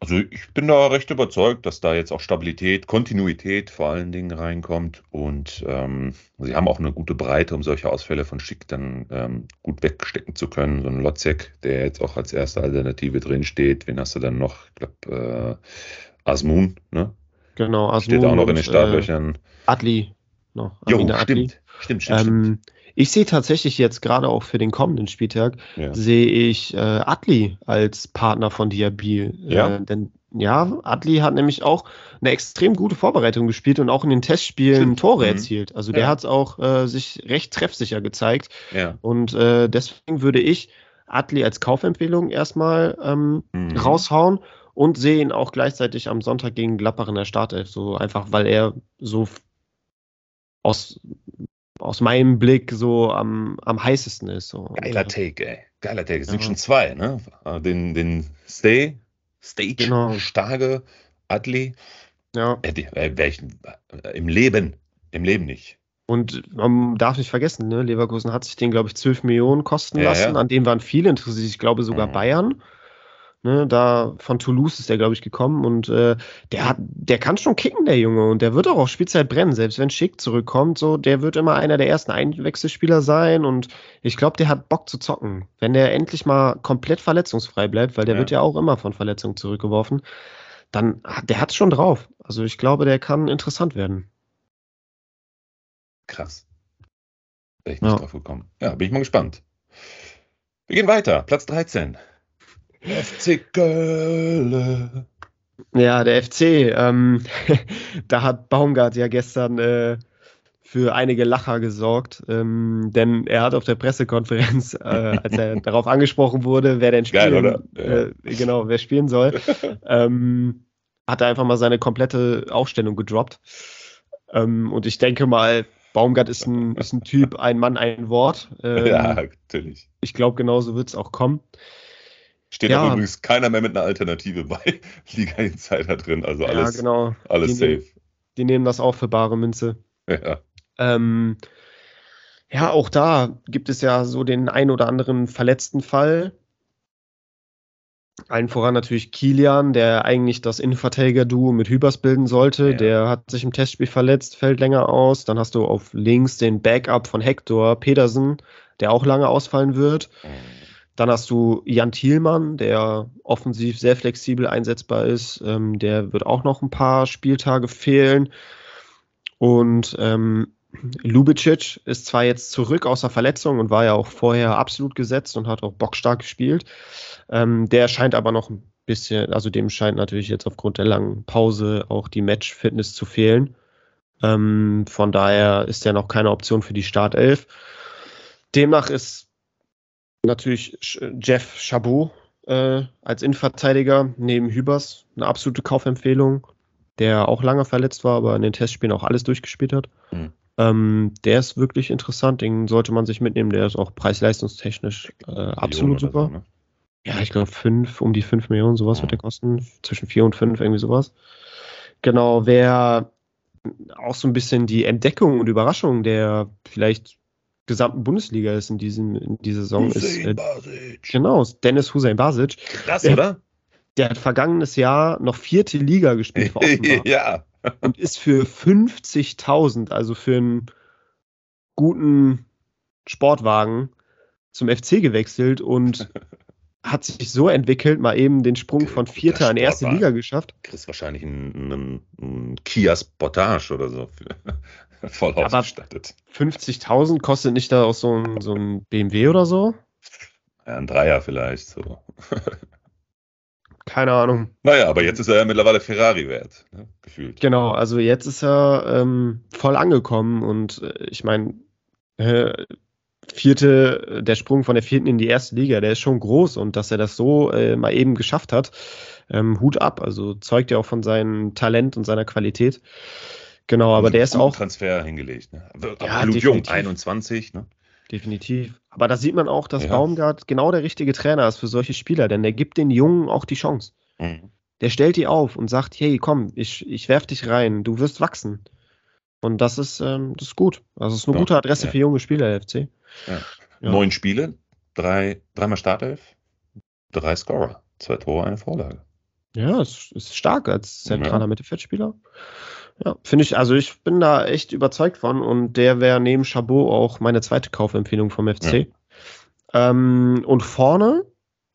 Also ich bin da recht überzeugt, dass da jetzt auch Stabilität, Kontinuität vor allen Dingen reinkommt und ähm, sie haben auch eine gute Breite, um solche Ausfälle von Schick dann ähm, gut wegstecken zu können. So ein Lotzek, der jetzt auch als erste Alternative drin steht. Wen hast du dann noch? Ich glaube, äh, Asmun, ne? Genau, Asmun. Steht auch noch in den Startlöchern. Äh, Adli noch. Jo, stimmt. Adli. Stimmt, stimmt, ähm, stimmt. Ich sehe tatsächlich jetzt gerade auch für den kommenden Spieltag, ja. sehe ich äh, Adli als Partner von Diabil. Ja. Äh, denn ja, Adli hat nämlich auch eine extrem gute Vorbereitung gespielt und auch in den Testspielen Stimmt. Tore mhm. erzielt. Also der ja. hat auch äh, sich recht treffsicher gezeigt. Ja. Und äh, deswegen würde ich Adli als Kaufempfehlung erstmal ähm, mhm. raushauen und sehe ihn auch gleichzeitig am Sonntag gegen Gladbach in der Startelf. So einfach, weil er so aus aus meinem Blick so am, am heißesten ist. So. Geiler Take, ey. Geiler Take. Es ja. sind schon zwei, ne? Den, den Stay, Stage, genau. Starke, Adli. Ja. Äh, äh, ich, äh, Im Leben, im Leben nicht. Und man darf nicht vergessen, ne? Leverkusen hat sich den, glaube ich, 12 Millionen kosten ja, lassen. Ja. An dem waren viele interessiert. Ich glaube sogar mhm. Bayern. Ne, da von Toulouse ist er, glaube ich, gekommen und äh, der hat, der kann schon kicken, der Junge, und der wird auch auf Spielzeit brennen, selbst wenn Schick zurückkommt, so, der wird immer einer der ersten Einwechselspieler sein und ich glaube, der hat Bock zu zocken. Wenn der endlich mal komplett verletzungsfrei bleibt, weil der ja. wird ja auch immer von Verletzungen zurückgeworfen, dann der hat's schon drauf. Also ich glaube, der kann interessant werden. Krass. Wäre ich nicht ja. drauf gekommen. Ja, bin ich mal gespannt. Wir gehen weiter. Platz 13. FC Gölle. Ja, der FC, ähm, da hat Baumgart ja gestern äh, für einige Lacher gesorgt, ähm, denn er hat auf der Pressekonferenz, äh, als er darauf angesprochen wurde, wer denn spielen, Geil, äh, genau, wer spielen soll, ähm, hat er einfach mal seine komplette Aufstellung gedroppt. Ähm, und ich denke mal, Baumgart ist ein, ist ein Typ, ein Mann, ein Wort. Ähm, ja, natürlich. Ich glaube, genauso wird es auch kommen. Steht Ja. übrigens keiner mehr mit einer Alternative bei Liga Insider drin. Also alles, ja, genau. alles die, nehmen- safe. die nehmen das auch für bare Münze. Ja. Ähm, ja, auch da gibt es ja so den ein oder anderen verletzten Fall. Allen voran natürlich Kilian, der eigentlich das Innenverteidiger-Duo mit Hübers bilden sollte. Ja. Der hat sich im Testspiel verletzt, fällt länger aus. Dann hast du auf links den Backup von Hector Pedersen, der auch lange ausfallen wird. Dann hast du Jan Thielmann, der offensiv sehr flexibel einsetzbar ist. Ähm, der wird auch noch ein paar Spieltage fehlen. Und ähm, Lubicic ist zwar jetzt zurück aus der Verletzung und war ja auch vorher absolut gesetzt und hat auch bockstark gespielt. Ähm, der scheint aber noch ein bisschen, also dem scheint natürlich jetzt aufgrund der langen Pause auch die Match-Fitness zu fehlen. Ähm, von daher ist er noch keine Option für die Startelf. Demnach ist natürlich Jeff Chabot äh, als Innenverteidiger neben Hübers eine absolute Kaufempfehlung, der auch lange verletzt war, aber in den Testspielen auch alles durchgespielt hat. Mhm. Ähm, der ist wirklich interessant, den sollte man sich mitnehmen. Der ist auch preis-leistungstechnisch äh, absolut super. so, ne? Ja, ich glaube, fünf, um die 5 Millionen, sowas Mhm. wird der kosten. Zwischen 4 und 5, irgendwie sowas. Genau, wer auch so ein bisschen die Entdeckung und Überraschung der vielleicht gesamten Bundesliga ist in, diesem, in dieser Saison, ist Hussein äh, Basic. genau ist Dennis Hussein Basic. Krass, Ja. oder? Der hat vergangenes Jahr noch vierte Liga gespielt ja. und ist für 50.000, also für einen guten Sportwagen, zum FC gewechselt und hat sich so entwickelt, mal eben den Sprung von Vierter in erste. Liga geschafft. Kriegst wahrscheinlich einen, einen, einen Kia Sportage oder so. Voll Aber- ausgestattet. 50.000 kostet nicht da auch so ein, so ein BMW oder so? Ja, ein Dreier vielleicht. So. Keine Ahnung. Naja, aber jetzt ist er ja mittlerweile Ferrari wert. Ne? Gefühlt. Genau, also jetzt ist er ähm, voll angekommen und äh, ich meine, äh, vierte, der Sprung von der vierten in die erste Liga, der ist schon groß und dass er das so äh, mal eben geschafft hat, ähm, Hut ab. Also zeugt ja auch von seinem Talent und seiner Qualität. Genau, aber der ist auch Transfer hingelegt. Ne? Aber Ja, jung, definitiv. 21. Ne? definitiv. Aber da sieht man auch, dass Ja. Baumgart genau der richtige Trainer ist für solche Spieler, denn der gibt den Jungen auch die Chance. Mhm. Der stellt die auf und sagt, hey, komm, ich, ich werf dich rein, du wirst wachsen. Und das ist, ähm, das ist gut. Also es ist eine Ja, gute Adresse ja. für junge Spieler, der FC. Neun Spiele, drei, dreimal Startelf, drei Scorer, zwei Tore, eine Vorlage. Ja, es ist stark als zentraler Ja. Mittelfeldspieler. Ja, finde ich, also ich bin da echt überzeugt von und der wäre neben Chabot auch meine zweite Kaufempfehlung vom FC. Ähm, und vorne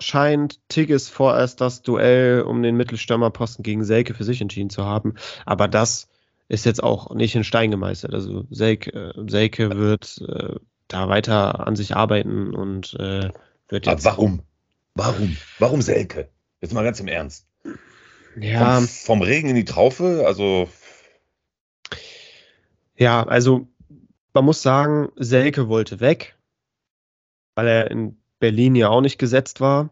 scheint Tigges vorerst das Duell um den Mittelstürmerposten gegen Selke für sich entschieden zu haben. Aber das ist jetzt auch nicht in Stein gemeißelt. Also Selke, äh, Selke wird äh, da weiter an sich arbeiten und äh, wird Aber jetzt. warum? Warum? Warum Selke? Jetzt mal ganz im Ernst. Ja, Vom, vom Regen in die Traufe, also Ja, also man muss sagen, Selke wollte weg, weil er in Berlin ja auch nicht gesetzt war.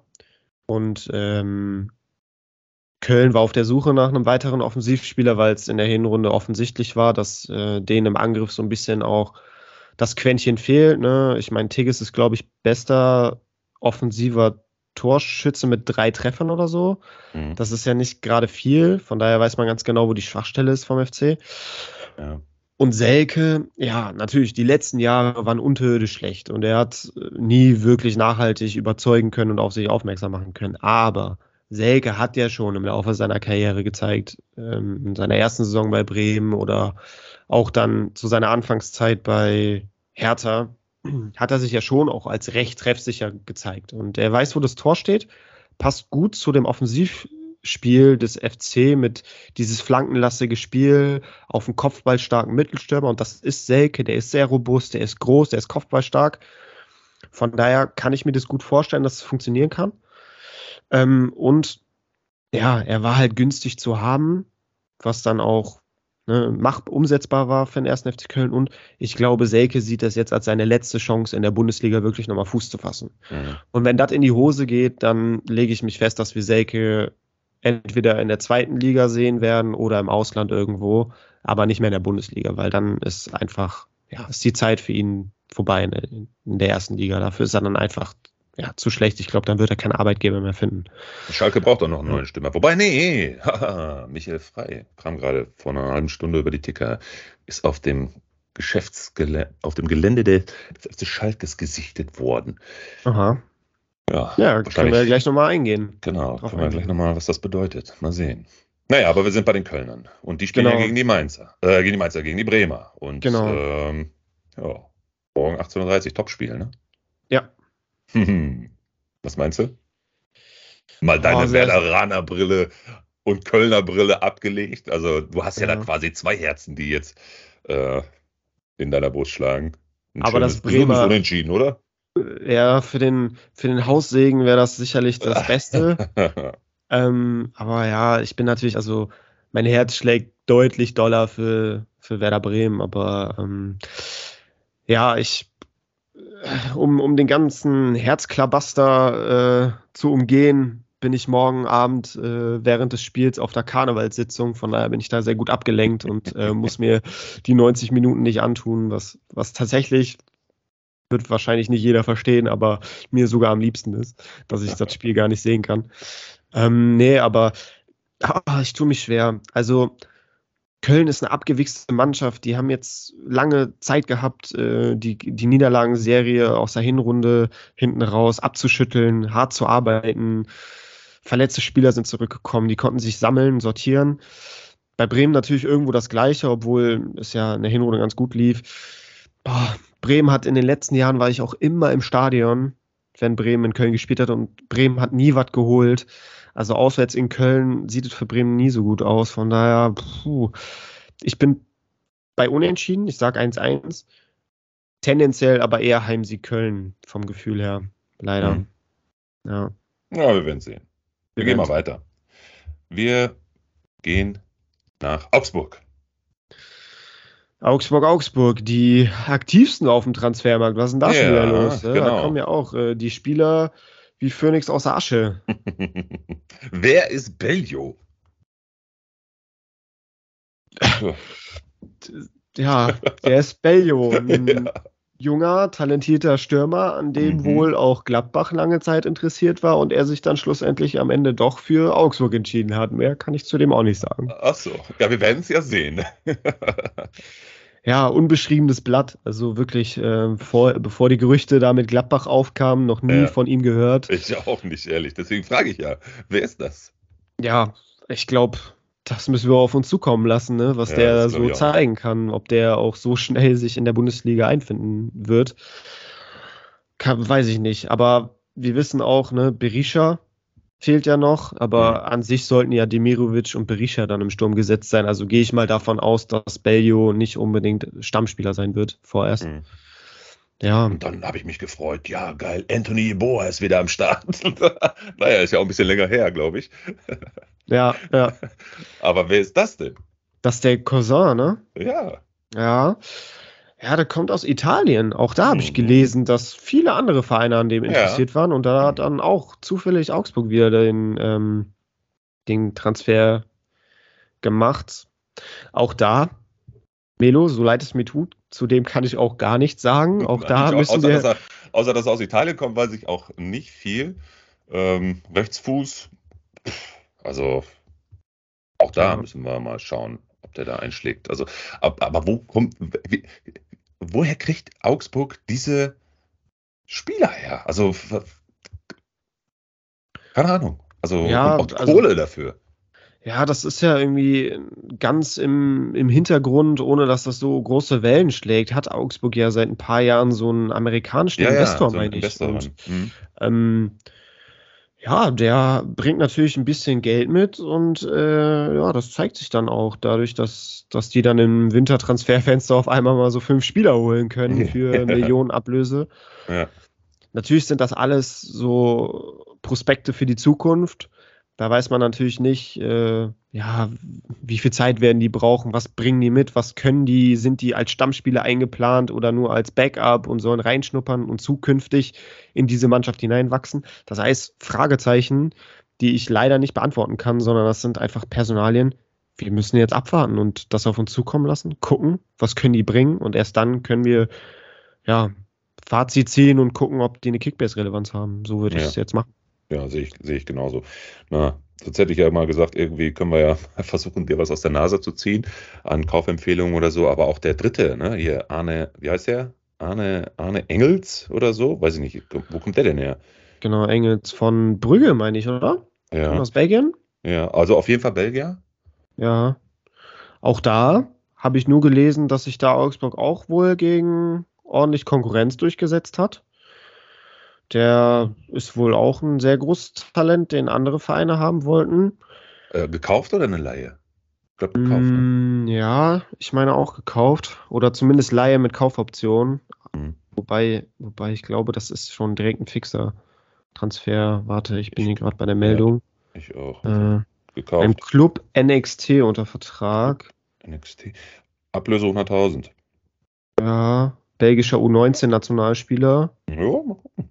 Und ähm, Köln war auf der Suche nach einem weiteren Offensivspieler, weil es in der Hinrunde offensichtlich war, dass äh, denen im Angriff so ein bisschen auch das Quäntchen fehlt. Ne? Ich meine, Tigges ist, glaube ich, bester offensiver Torschütze mit drei Treffern oder so. hm, Das ist ja nicht gerade viel. Von daher weiß man ganz genau, wo die Schwachstelle ist vom FC. ja. Und Selke, ja, natürlich, die letzten Jahre waren unterirdisch schlecht und er hat äh, nie wirklich nachhaltig überzeugen können und auf sich aufmerksam machen können. Aber Selke hat ja schon im Laufe seiner Karriere gezeigt, ähm, in seiner ersten Saison bei Bremen oder auch dann zu seiner Anfangszeit bei Hertha, hat er sich ja schon auch als recht treffsicher gezeigt. Und er weiß, wo das Tor steht, passt gut zu dem Offensivspiel des FC mit dieses flankenlastige Spiel auf einen kopfballstarken Mittelstürmer. Und das ist Selke, der ist sehr robust, der ist groß, der ist kopfballstark. Von daher kann ich mir das gut vorstellen, dass es funktionieren kann. Ähm, und ja, er war halt günstig zu haben, was dann auch ne, mach, umsetzbar war für den ersten FC Köln. Und ich glaube, Selke sieht das jetzt als seine letzte Chance in der Bundesliga wirklich nochmal Fuß zu fassen. Mhm. Und wenn das in die Hose geht, dann lege ich mich fest, dass wir Selke entweder in der zweiten Liga sehen werden oder im Ausland irgendwo, aber nicht mehr in der Bundesliga, weil dann ist einfach, ja, ist die Zeit für ihn vorbei in der, in der ersten Liga. Dafür ist er dann einfach ja, zu schlecht. Ich glaube, dann wird er keinen Arbeitgeber mehr finden. Schalke braucht auch noch einen neuen Stürmer. Wobei, nee, haha, Michael Frei kam gerade vor einer halben Stunde über die Ticker, ist auf dem Geschäftsgelände, auf dem Gelände des FC Schalkes gesichtet worden. Aha. Ja, ja können wir gleich nochmal eingehen. Genau, können wir gleich nochmal, was das bedeutet. Mal sehen. Naja, aber wir sind bei den Kölnern. Und die spielen genau. ja gegen die Mainzer. Äh, gegen die Mainzer, gegen die Bremer. Und genau. ähm, ja, morgen 18.30 Uhr Topspiel, ne? Ja, Was meinst du? Mal deine oh, Werderaner Brille und Kölner Brille abgelegt. Also du hast ja, ja da quasi zwei Herzen, die jetzt äh, in deiner Brust schlagen. Ein Aber das Bremer unentschieden, oder? Ja, für den, für den Haussegen wäre das sicherlich das Beste. ähm, aber ja, ich bin natürlich, also mein Herz schlägt deutlich doller für, für Werder Bremen, aber ähm, ja, ich um, um den ganzen Herzklabaster äh, zu umgehen, bin ich morgen Abend äh, während des Spiels auf der Karnevalssitzung. Von daher bin ich da sehr gut abgelenkt und äh, muss mir die 90 Minuten nicht antun, was, was tatsächlich wird wahrscheinlich nicht jeder verstehen, aber mir sogar am liebsten ist, dass ich das Spiel gar nicht sehen kann. Ähm, nee, aber ah, ich tue mich schwer. Also Köln ist eine abgewichste Mannschaft. Die haben jetzt lange Zeit gehabt, äh, die, die Niederlagenserie aus der Hinrunde hinten raus abzuschütteln, hart zu arbeiten. Verletzte Spieler sind zurückgekommen, die konnten sich sammeln, sortieren. Bei Bremen natürlich irgendwo das Gleiche, obwohl es ja in der Hinrunde ganz gut lief. Boah, Bremen hat in den letzten Jahren war ich auch immer im Stadion, wenn Bremen in Köln gespielt hat und Bremen hat nie was geholt. Also auswärts in Köln sieht es für Bremen nie so gut aus. Von daher, puh, ich bin bei Unentschieden, ich sage 1-1. Tendenziell aber eher Heimsieg Köln vom Gefühl her. Leider. Mhm. Ja. Ja, wir werden sehen. Wir, wir gehen mal weiter. Wir gehen nach Augsburg. Augsburg, Augsburg, die aktivsten auf dem Transfermarkt. Was ist denn da ja, schon wieder los? Genau. Da kommen ja auch äh, die Spieler, wie Phönix aus Asche. Wer ist Bellio? ja, der ist Bellio. Ein ja. junger, talentierter Stürmer, an dem mhm. wohl auch Gladbach lange Zeit interessiert war und er sich dann schlussendlich am Ende doch für Augsburg entschieden hat. Mehr kann ich zu dem auch nicht sagen. Ach so, ja, wir werden es ja sehen. Ja, unbeschriebenes Blatt. Also wirklich, äh, vor, bevor die Gerüchte da mit Gladbach aufkamen, noch nie ja. von ihm gehört. Ich auch nicht, ehrlich. Deswegen frage ich ja, wer ist das? Ja, ich glaube, das müssen wir auf uns zukommen lassen, ne? was ja, der so zeigen kann, ob der auch so schnell sich in der Bundesliga einfinden wird. Kann, weiß ich nicht. Aber wir wissen auch, ne, Berisha fehlt ja noch, aber an sich sollten ja Demirovic und Berisha dann im Sturm gesetzt sein. Also gehe ich mal davon aus, dass Bellio nicht unbedingt Stammspieler sein wird vorerst. Mhm. Ja. Und dann habe ich mich gefreut. Ja, geil. Anthony Yeboah ist wieder am Start. naja, ist ja auch ein bisschen länger her, glaube ich. ja, ja. Aber wer ist das denn? Das ist der Cousin, ne? Ja. Ja. Ja, der kommt aus Italien. Auch da habe ich mhm. gelesen, dass viele andere Vereine an dem interessiert ja. waren. Und da hat dann auch zufällig Augsburg wieder den, ähm, den Transfer gemacht. Auch da, Melo, so leid es mir tut, zu dem kann ich auch gar nichts sagen. Auch da auch, müssen außer, wir. Dass er, außer dass er aus Italien kommt, weiß ich auch nicht viel. Ähm, Rechtsfuß, also auch da ja. müssen wir mal schauen, ob der da einschlägt. Also, aber, aber wo kommt, wie, woher kriegt Augsburg diese Spieler her? Also, keine Ahnung. Also, ja, auch also Kohle dafür. Ja, das ist ja irgendwie ganz im, im Hintergrund, ohne dass das so große Wellen schlägt, hat Augsburg ja seit ein paar Jahren so einen amerikanischen ja, Investor, ja, so meine ich. Und, mhm. ähm, ja, der bringt natürlich ein bisschen Geld mit und äh, ja, das zeigt sich dann auch dadurch, dass, dass die dann im Wintertransferfenster auf einmal mal so fünf Spieler holen können für Millionen Ablöse. Ja. Natürlich sind das alles so Prospekte für die Zukunft Da weiß man natürlich nicht, äh, ja, wie viel Zeit werden die brauchen, was bringen die mit, was können die, sind die als Stammspieler eingeplant oder nur als Backup und sollen reinschnuppern und zukünftig in diese Mannschaft hineinwachsen. Das heißt, Fragezeichen, die ich leider nicht beantworten kann, sondern das sind einfach Personalien. Wir müssen jetzt abwarten und das auf uns zukommen lassen, gucken, was können die bringen und erst dann können wir ja Fazit ziehen und gucken, ob die eine Kickbase-Relevanz haben. So würde ich es jetzt machen. Ja, sehe ich, sehe ich genauso. Na, sonst hätte ich ja mal gesagt, irgendwie können wir ja versuchen, dir was aus der Nase zu ziehen an Kaufempfehlungen oder so. Aber auch der dritte, ne, hier Arne, wie heißt der? Arne, Arne Engels oder so? Weiß ich nicht. Wo kommt der denn her? Genau, Engels von Brügge, meine ich, oder? Ja. Aus Belgien? Ja, also auf jeden Fall Belgier. Ja. Auch da habe ich nur gelesen, dass sich da Augsburg auch wohl gegen ordentlich Konkurrenz durchgesetzt hat. Der ist wohl auch ein sehr großes Talent, den andere Vereine haben wollten. Äh, gekauft oder eine Laie? Ich glaube, gekauft. Ne? Mm, ja, ich meine auch gekauft. Oder zumindest Laie mit Kaufoption. Mhm. Wobei, wobei ich glaube, das ist schon direkt ein fixer Transfer. Warte, ich bin ich, hier gerade bei der Meldung. Ja, ich auch. Äh, gekauft. Im Club NXT unter Vertrag. NXT. Ablöse 100.000. Ja, belgischer U19-Nationalspieler. Ja, mal gucken.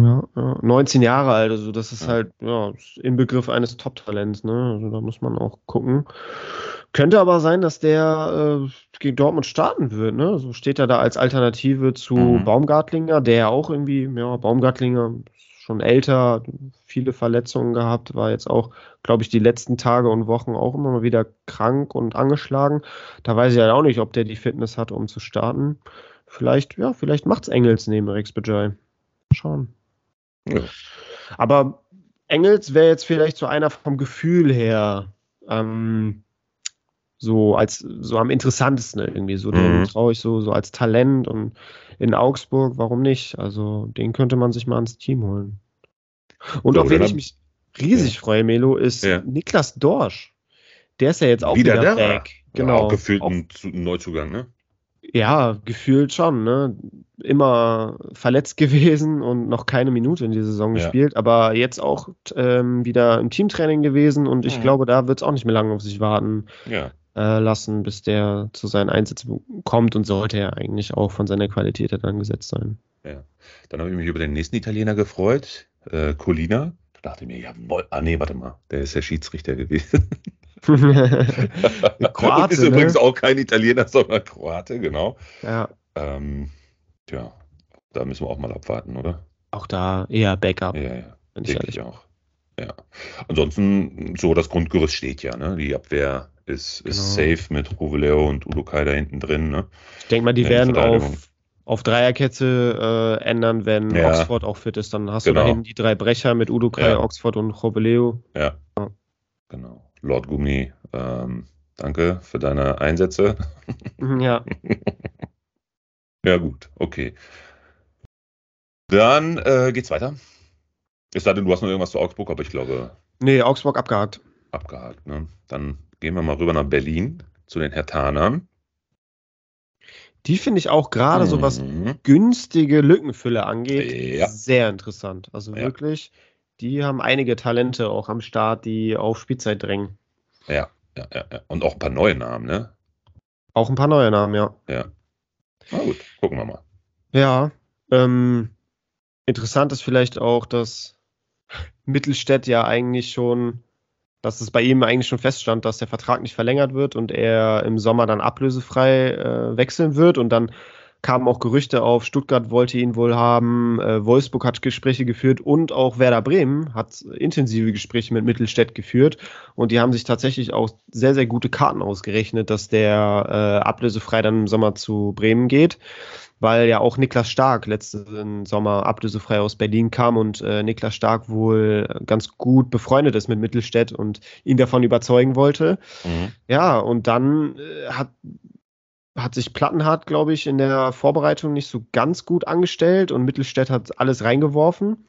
Ja, ja, 19 Jahre alt, also das ist ja. halt ja, Inbegriff eines Top-Talents, ne? Also da muss man auch gucken. Könnte aber sein, dass der äh, gegen Dortmund starten wird, ne? So steht er da als Alternative zu mhm. Baumgartlinger, der ja auch irgendwie, ja, Baumgartlinger schon älter, viele Verletzungen gehabt, war jetzt auch, glaube ich, die letzten Tage und Wochen auch immer mal wieder krank und angeschlagen. Da weiß ich halt auch nicht, ob der die Fitness hat, um zu starten. Vielleicht, ja, vielleicht macht's Engels neben Rex Bajai. Schauen. Ja. Aber Engels wäre jetzt vielleicht so einer vom Gefühl her ähm, so als so am interessantesten irgendwie. So mhm. traue ich so, so als Talent und in Augsburg, warum nicht? Also den könnte man sich mal ans Team holen. Und so, auf wen ich mich riesig ja. freue, Melo, ist ja. Niklas Dorsch. Der ist ja jetzt auch wieder, wieder back. Genau. Auch gefühlt ein Neuzugang, ne? Ja, gefühlt schon, ne? Immer verletzt gewesen und noch keine Minute in die Saison ja. gespielt, aber jetzt auch ähm, wieder im Teamtraining gewesen und ich mhm. glaube, da wird es auch nicht mehr lange auf sich warten ja. äh, lassen, bis der zu seinen Einsätzen kommt und sollte er eigentlich auch von seiner Qualität dann gesetzt sein. Ja. Dann habe ich mich über den nächsten Italiener gefreut, äh, Colina. Da dachte ich mir, jawohl, ah nee, warte mal, der ist der Schiedsrichter gewesen. Kroate, ist übrigens ne? auch kein Italiener, sondern Kroate, genau. Ja. Ähm, tja, da müssen wir auch mal abwarten, oder? Auch da eher Backup. Ja, ja. Denke ich auch. Ja. Ansonsten, so das Grundgerüst steht ja, ne? Die Abwehr ist, ist genau. safe mit Ruveleo und Udokai da hinten drin, ne? Ich denke mal, die ja, werden auf, auf Dreierkette äh, ändern, wenn ja. Oxford auch fit ist. Dann hast genau. du da hinten die drei Brecher mit Udokai, ja. Oxford und Roveleo. Ja. Genau. Lord Gummi, ähm, danke für deine Einsätze. Mhm, ja. ja, gut, okay. Dann äh, geht's weiter. Es sei denn, du hast noch irgendwas zu Augsburg, aber ich glaube. Nee, Augsburg abgehakt. Abgehakt, ne? Dann gehen wir mal rüber nach Berlin zu den Hertanern. Die finde ich auch gerade mhm. so was mhm. günstige Lückenfülle angeht, ja. sehr interessant. Also ja. wirklich die haben einige Talente auch am Start, die auf Spielzeit drängen. Ja, ja, ja. Und auch ein paar neue Namen, ne? Auch ein paar neue Namen, ja. Ja. Na gut, gucken wir mal. Ja. Ähm, interessant ist vielleicht auch, dass Mittelstädt ja eigentlich schon, dass es bei ihm eigentlich schon feststand, dass der Vertrag nicht verlängert wird und er im Sommer dann ablösefrei äh, wechseln wird und dann kamen auch Gerüchte auf, Stuttgart wollte ihn wohl haben, äh, Wolfsburg hat Gespräche geführt und auch Werder Bremen hat intensive Gespräche mit Mittelstädt geführt und die haben sich tatsächlich auch sehr, sehr gute Karten ausgerechnet, dass der äh, ablösefrei dann im Sommer zu Bremen geht, weil ja auch Niklas Stark letzten Sommer ablösefrei aus Berlin kam und äh, Niklas Stark wohl ganz gut befreundet ist mit Mittelstädt und ihn davon überzeugen wollte. Mhm. Ja, und dann äh, hat hat sich Plattenhardt, glaube ich, in der Vorbereitung nicht so ganz gut angestellt und Mittelstädt hat alles reingeworfen.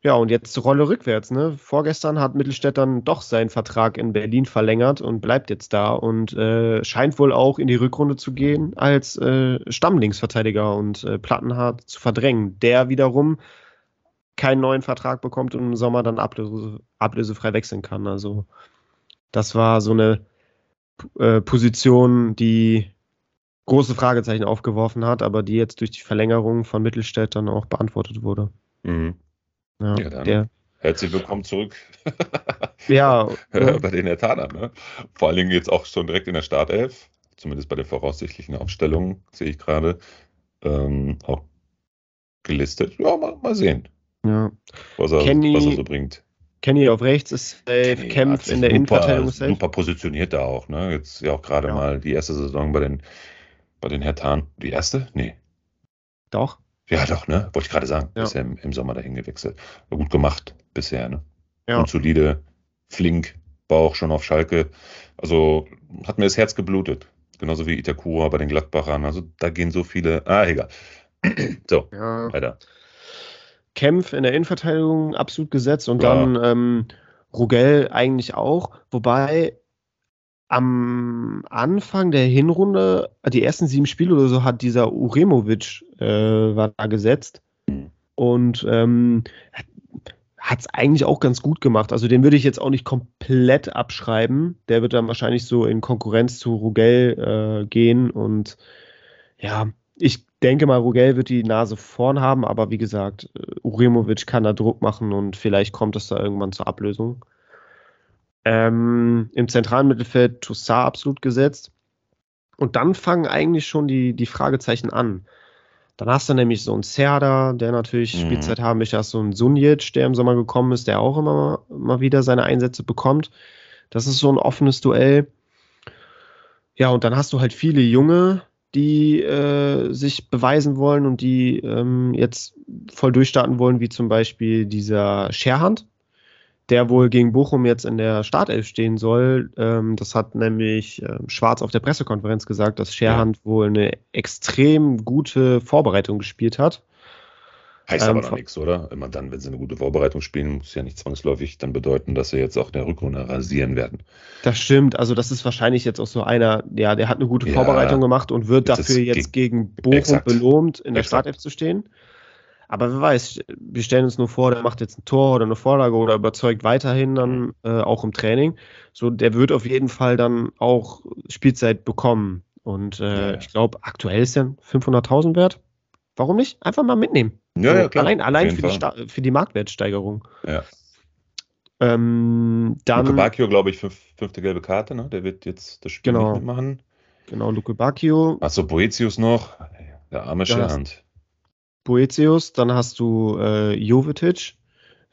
Ja, und jetzt Rolle rückwärts. Ne? Vorgestern hat Mittelstädt dann doch seinen Vertrag in Berlin verlängert und bleibt jetzt da und äh, scheint wohl auch in die Rückrunde zu gehen als äh, Stammlinksverteidiger und äh, Plattenhardt zu verdrängen. Der wiederum keinen neuen Vertrag bekommt und im Sommer dann ablöse, ablösefrei wechseln kann. Also das war so eine äh, Position, die große Fragezeichen aufgeworfen hat, aber die jetzt durch die Verlängerung von Mittelstädt dann auch beantwortet wurde. Mhm. Ja, Ja, dann. der, Herzlich willkommen zurück ja, bei den Hertanern. Ne? Vor allen Dingen jetzt auch schon direkt in der Startelf, zumindest bei den voraussichtlichen Aufstellungen, sehe ich gerade, ähm, auch gelistet. Ja, mal, mal sehen, ja. was er, Kenny- was er so bringt. Kenny auf rechts ist safe, Kenny kämpft in der super, Innenverteidigung safe. Super positioniert da auch. Ne? Jetzt ja auch gerade Ja. mal die erste Saison bei den, bei den Hertan. Die erste? Nee. Doch. Ja, doch, ne? Wollte ich gerade sagen. Ja. Ist ja im, im Sommer dahin gewechselt. War gut gemacht bisher, ne? Ja. Und solide, flink, war auch schon auf Schalke. Also hat mir das Herz geblutet. Genauso wie Itakura bei den Gladbachern. Also da gehen so viele. Ah, egal. so, Ja. weiter. Kempf in der Innenverteidigung absolut gesetzt und Ja. dann ähm, Rugell eigentlich auch. Wobei am Anfang der Hinrunde, die ersten sieben Spiele oder so, hat dieser Uremovic äh, war da gesetzt Mhm. und ähm, hat es eigentlich auch ganz gut gemacht. Also den würde ich jetzt auch nicht komplett abschreiben. Der wird dann wahrscheinlich so in Konkurrenz zu Rugell äh, gehen und ja, ich denke mal, Rugell wird die Nase vorn haben, aber wie gesagt, äh, Uremovic kann da Druck machen und vielleicht kommt es da irgendwann zur Ablösung. Ähm, Im zentralen Mittelfeld Toussaint absolut gesetzt. Und dann fangen eigentlich schon die, die Fragezeichen an. Dann hast du nämlich so einen Serda, der natürlich Mhm. Spielzeit haben möchte, hast so einen Sunjic, der im Sommer gekommen ist, der auch immer mal wieder seine Einsätze bekommt. Das ist so ein offenes Duell. Ja, und dann hast du halt viele Junge, die äh, sich beweisen wollen und die ähm, jetzt voll durchstarten wollen, wie zum Beispiel dieser Scherhand, der wohl gegen Bochum jetzt in der Startelf stehen soll. Ähm, das hat nämlich ähm, Schwarz auf der Pressekonferenz gesagt, dass Scherhand wohl eine extrem gute Vorbereitung gespielt hat. Heißt Ähm, aber noch nichts, oder? Immer dann, wenn sie eine gute Vorbereitung spielen, muss ja nicht zwangsläufig dann bedeuten, dass sie jetzt auch in der Rückrunde rasieren werden. Das stimmt, also das ist wahrscheinlich jetzt auch so einer, ja, der hat eine gute Ja. Vorbereitung gemacht und wird dafür jetzt ge- gegen Bochum Exakt. belohnt, in der Exakt. Startelf zu stehen. Aber wer weiß, wir stellen uns nur vor, der macht jetzt ein Tor oder eine Vorlage oder überzeugt weiterhin dann äh, auch im Training. So, der wird auf jeden Fall dann auch Spielzeit bekommen. Und äh, Ja, ich glaube, aktuell ist er 500.000 wert. Warum nicht? Einfach mal mitnehmen. Ja, ja, klar. Allein, allein für die, für die Marktwertsteigerung. Ja. Ähm, dann, Luke Bacchio, glaube ich, fünf, fünfte gelbe Karte, ne? Der wird jetzt das Spiel Genau. nicht mitmachen. genau, Luke Bacchio, Achso, Boetius noch. Der arme Scherhand. Boetius, dann hast du äh, Jovetic,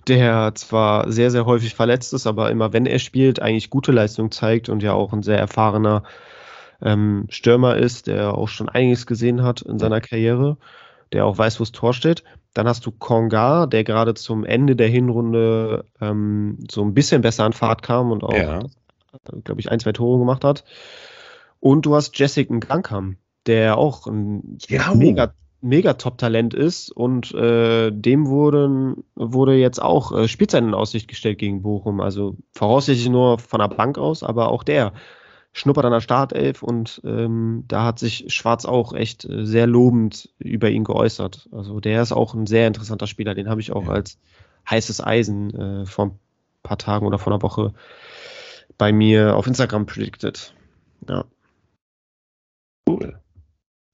der zwar sehr, sehr häufig verletzt ist, aber immer wenn er spielt, eigentlich gute Leistung zeigt und ja auch ein sehr erfahrener ähm, Stürmer ist, der auch schon einiges gesehen hat in seiner Karriere, der auch weiß, wo das Tor steht. Dann hast du Konga, der gerade zum Ende der Hinrunde ähm, so ein bisschen besser an Fahrt kam und auch, Ja. glaube ich, ein, zwei Tore gemacht hat. Und du hast Jessica Grankham, der auch ein Ja. mega, mega Top-Talent ist und äh, dem wurden, wurde jetzt auch äh, Spielzeit in Aussicht gestellt gegen Bochum. Also voraussichtlich nur von der Bank aus, aber auch der schnuppert an der Startelf und ähm, da hat sich Schwarz auch echt äh, sehr lobend über ihn geäußert. Also der ist auch ein sehr interessanter Spieler, den habe ich auch Ja. als heißes Eisen äh, vor ein paar Tagen oder vor einer Woche bei mir auf Instagram predicted. Ja. Cool.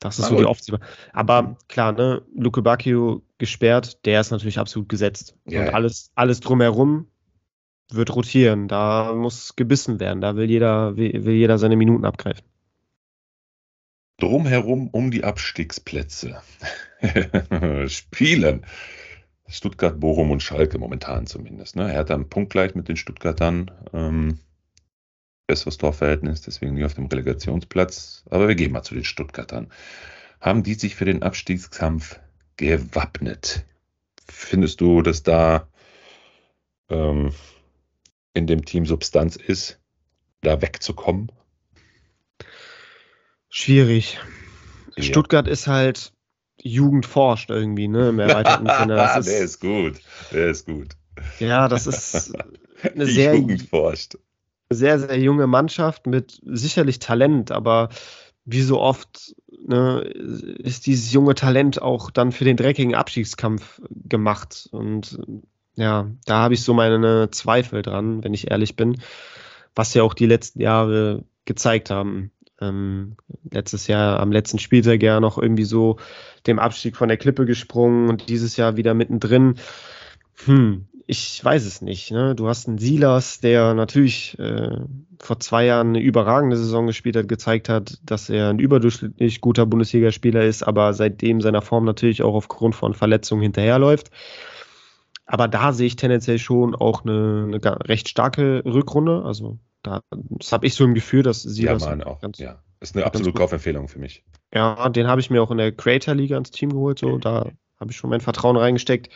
Das ist so die. Aufziehbar. Aber klar, ne, Luke Bacchio gesperrt, der ist natürlich absolut gesetzt. Ja, und alles, alles drumherum wird rotieren. Da muss gebissen werden. Da will jeder, will, will jeder seine Minuten abgreifen. Drumherum um die Abstiegsplätze spielen. Stuttgart, Bochum und Schalke momentan zumindest. Ne? Er hat einen Punkt gleich mit den Stuttgartern. Ähm, besseres Torverhältnis, deswegen nie auf dem Relegationsplatz. Aber wir gehen mal zu den Stuttgartern. Haben die sich für den Abstiegskampf gewappnet? Findest du, dass da ähm, in dem Team Substanz ist, da wegzukommen? Schwierig. Ja. Stuttgart ist halt Jugend forscht irgendwie, ne? Im erweiterten Sinne. Das der ist, ist gut. Der ist gut. ja, das ist eine Die sehr, Jugend forscht. Sehr, sehr junge Mannschaft mit sicherlich Talent, aber wie so oft ne, ist dieses junge Talent auch dann für den dreckigen Abstiegskampf gemacht. Und ja, da habe ich so meine Zweifel dran, wenn ich ehrlich bin, was ja auch die letzten Jahre gezeigt haben. Ähm, letztes Jahr am letzten Spieltag ja noch irgendwie so dem Abstieg von der Klippe gesprungen und dieses Jahr wieder mittendrin. Hm, ich weiß es nicht. Ne? Du hast einen Silas, der natürlich äh, vor zwei Jahren eine überragende Saison gespielt hat, gezeigt hat, dass er ein überdurchschnittlich guter Bundesligaspieler ist, aber seitdem seiner Form natürlich auch aufgrund von Verletzungen hinterherläuft. Aber da sehe ich tendenziell schon auch eine, eine recht starke Rückrunde. Also da, das habe ich so im Gefühl, dass sie ja, das auch. Ganz, ja, ist eine absolute Kaufempfehlung für mich. Ja, den habe ich mir auch in der Creator Liga ins Team geholt. So, da habe ich schon mein Vertrauen reingesteckt.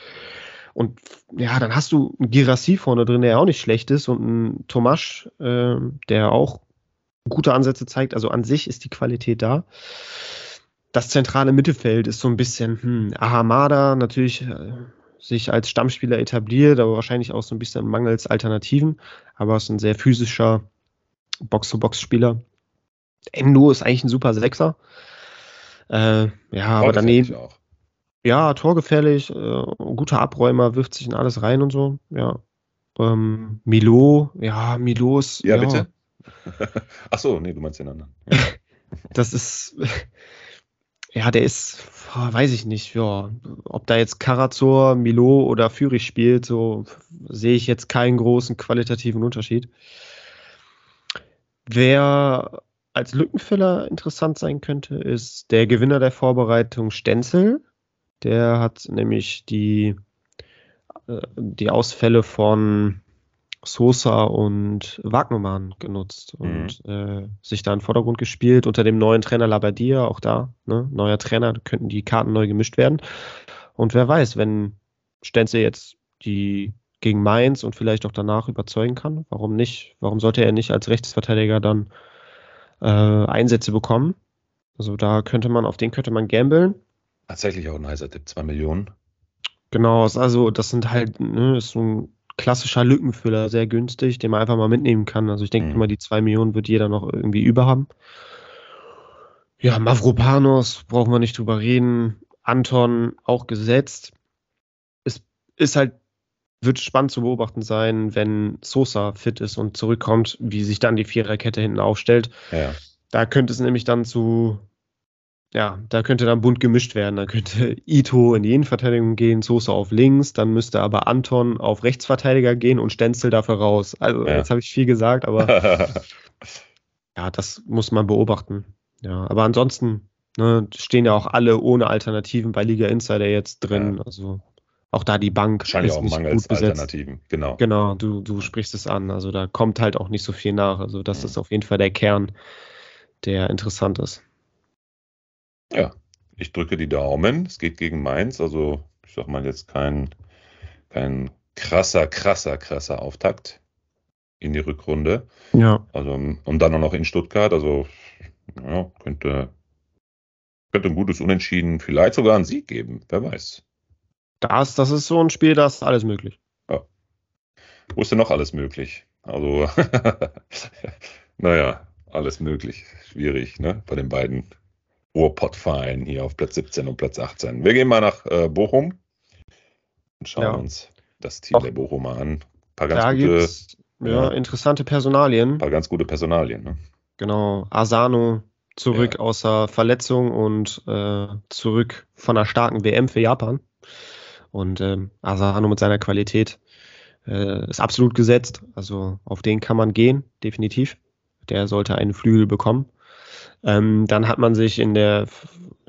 Und ja, dann hast du einen Girassi vorne drin, der auch nicht schlecht ist, und einen Tomasch, äh, der auch gute Ansätze zeigt. Also an sich ist die Qualität da. Das zentrale Mittelfeld ist so ein bisschen, hm, Ahamada natürlich äh, sich als Stammspieler etabliert, aber wahrscheinlich auch so ein bisschen mangels Alternativen. Aber ist ein sehr physischer Box-to-Box-Spieler. Endo ist eigentlich ein super Sechser. Äh, ja, aber daneben. Ja, torgefährlich, äh, guter Abräumer, wirft sich in alles rein und so. Ja. Ähm, Milo, ja, Milo ist. Ja, ja. bitte. Achso, nee, du meinst den anderen. das ist. Ja, der ist weiß ich nicht, ja, ob da jetzt Karazor, Milo oder Fürich spielt, so sehe ich jetzt keinen großen qualitativen Unterschied. Wer als Lückenfüller interessant sein könnte, ist der Gewinner der Vorbereitung Stenzel. Der hat nämlich die, äh, die Ausfälle von Sosa und Wagnermann genutzt und mhm. äh, sich da in den Vordergrund gespielt unter dem neuen Trainer Labadia, auch da, ne, neuer Trainer, könnten die Karten neu gemischt werden. Und wer weiß, wenn Stenzel jetzt die gegen Mainz und vielleicht auch danach überzeugen kann, warum nicht? Warum sollte er nicht als Rechtsverteidiger dann äh, Einsätze bekommen? Also da könnte man, auf den könnte man gambeln. Tatsächlich auch ein heißer Tipp, zwei Millionen. Genau, also das sind halt, ne, ist so ein klassischer Lückenfüller, sehr günstig, den man einfach mal mitnehmen kann. Also ich denke mhm. immer, die zwei Millionen wird jeder noch irgendwie über haben. Ja, Mavropanos, brauchen wir nicht drüber reden. Anton auch gesetzt. Es ist halt, wird spannend zu beobachten sein, wenn Sosa fit ist und zurückkommt, wie sich dann die Viererkette hinten aufstellt. Ja. Da könnte es nämlich dann zu ja, da könnte dann bunt gemischt werden. Da könnte Ito in die Innenverteidigung gehen, Sosa auf links, dann müsste aber Anton auf Rechtsverteidiger gehen und Stenzel dafür raus. Also ja. jetzt habe ich viel gesagt, aber ja, das muss man beobachten. Ja, aber ansonsten ne, stehen ja auch alle ohne Alternativen bei Liga Insider jetzt drin. Ja. Also auch da die Bank Wahrscheinlich ist auch nicht gut besetzt. Alternativen, genau. Genau, du, du sprichst es an. Also da kommt halt auch nicht so viel nach. Also das mhm. ist auf jeden Fall der Kern, der interessant ist. Ja, ich drücke die Daumen. Es geht gegen Mainz, also ich sag mal jetzt kein, kein krasser, krasser, krasser Auftakt in die Rückrunde. Ja. Also und dann auch noch in Stuttgart, also ja, könnte, könnte ein gutes Unentschieden, vielleicht sogar einen Sieg geben, wer weiß. Das, das ist so ein Spiel, da ist alles möglich. Ja. Wo ist denn noch alles möglich? Also, naja, alles möglich. Schwierig, ne, bei den beiden Ruhrpottverein hier auf Platz 17 und Platz 18. Wir gehen mal nach äh, Bochum und schauen ja. uns das Team Auch. der Bochumer an. Ein paar ganz da gute, ja, ja, interessante Personalien. Ein paar ganz gute Personalien. Ne? Genau, Asano zurück ja. außer Verletzung und äh, zurück von einer starken WM für Japan. Und ähm, Asano mit seiner Qualität äh, ist absolut gesetzt. Also auf den kann man gehen, definitiv. Der sollte einen Flügel bekommen. Ähm, dann hat man sich in der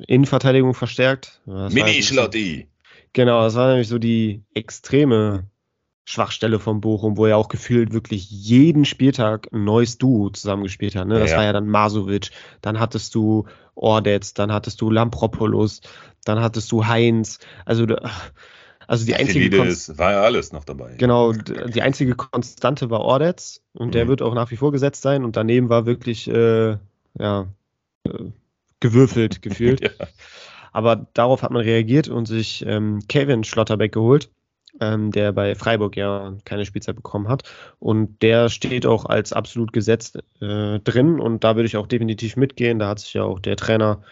Innenverteidigung verstärkt. Mini-Schlotti. Genau, das war nämlich so die extreme Schwachstelle von Bochum, wo er auch gefühlt wirklich jeden Spieltag ein neues Duo zusammengespielt hat. Ne? Das ja, war ja dann Masovic, dann hattest du Ordetz, dann hattest du Lampropoulos, dann hattest du Heinz. Also, also die einzige war ja alles noch dabei. Genau, die einzige Konstante war Ordetz und mhm. der wird auch nach wie vor gesetzt sein. Und daneben war wirklich äh, ja, äh, gewürfelt gefühlt. ja. Aber darauf hat man reagiert und sich ähm, Kevin Schlotterbeck geholt ähm, der bei Freiburg ja keine Spielzeit bekommen hat. Und der steht auch als absolut gesetzt äh, drin und da würde ich auch definitiv mitgehen. Da hat sich ja auch der Trainer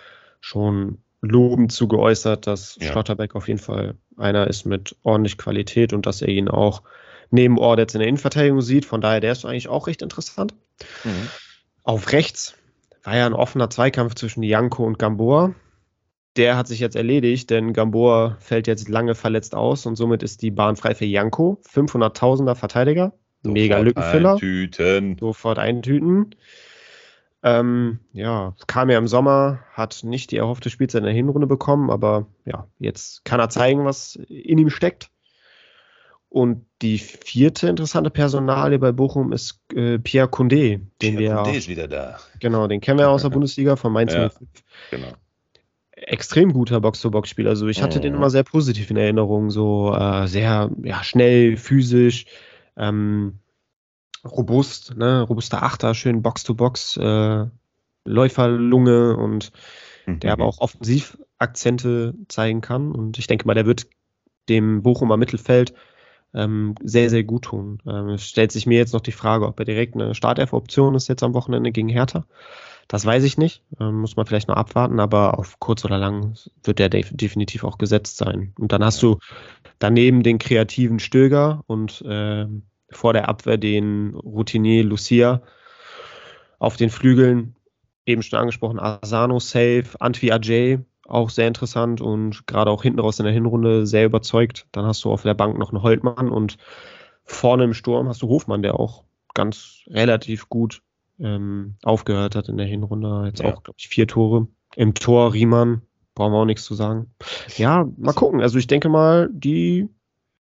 schon lobend zu geäußert, dass ja. Schlotterbeck auf jeden Fall einer ist mit ordentlich Qualität und dass er ihn auch neben Ord jetzt in der Innenverteidigung sieht. Von daher, der ist eigentlich auch recht interessant. Mhm. Auf rechts war ja ein offener Zweikampf zwischen Janko und Gamboa der hat sich jetzt erledigt, denn Gamboa fällt jetzt lange verletzt aus und somit ist die Bahn frei für Janko. 500.000er Verteidiger. Sofort Mega Lückenfüller. Eintüten. Sofort eintüten. Ähm, ja, kam ja im Sommer, hat nicht die erhoffte Spielzeit in der Hinrunde bekommen, aber ja, jetzt kann er zeigen, was in ihm steckt. Und die vierte interessante Personalie bei Bochum ist äh, Pierre Condé. Den Pierre Condé ist wieder da. Genau, den kennen wir aus der Bundesliga von Mainz ja, 05. Genau extrem guter Box-to-Box-Spieler. Also ich hatte mhm. den immer sehr positiv in Erinnerung, so äh, sehr ja, schnell, physisch, ähm, robust, ne? robuster Achter, schön Box-to-Box, äh, Läuferlunge und mhm. der aber auch offensiv Akzente zeigen kann. Und ich denke mal, der wird dem Bochumer Mittelfeld ähm, sehr, sehr gut tun. Ähm, stellt sich mir jetzt noch die Frage, ob er direkt eine Startelf-Option ist jetzt am Wochenende gegen Hertha. Das weiß ich nicht, ähm, muss man vielleicht noch abwarten, aber auf kurz oder lang wird der def definitiv auch gesetzt sein. Und dann hast du daneben den kreativen Stöger und äh, vor der Abwehr den Routinier Lucia auf den Flügeln, eben schon angesprochen, Asano safe, Antwi Ajay, auch sehr interessant und gerade auch hinten raus in der Hinrunde sehr überzeugt. Dann hast du auf der Bank noch einen Holtmann und vorne im Sturm hast du Hofmann, der auch ganz relativ gut ähm, aufgehört hat in der Hinrunde. Jetzt ja. auch, glaube ich, vier Tore. Im Tor Riemann, brauchen wir auch nichts zu sagen. Ja, mal gucken. Also ich denke mal, die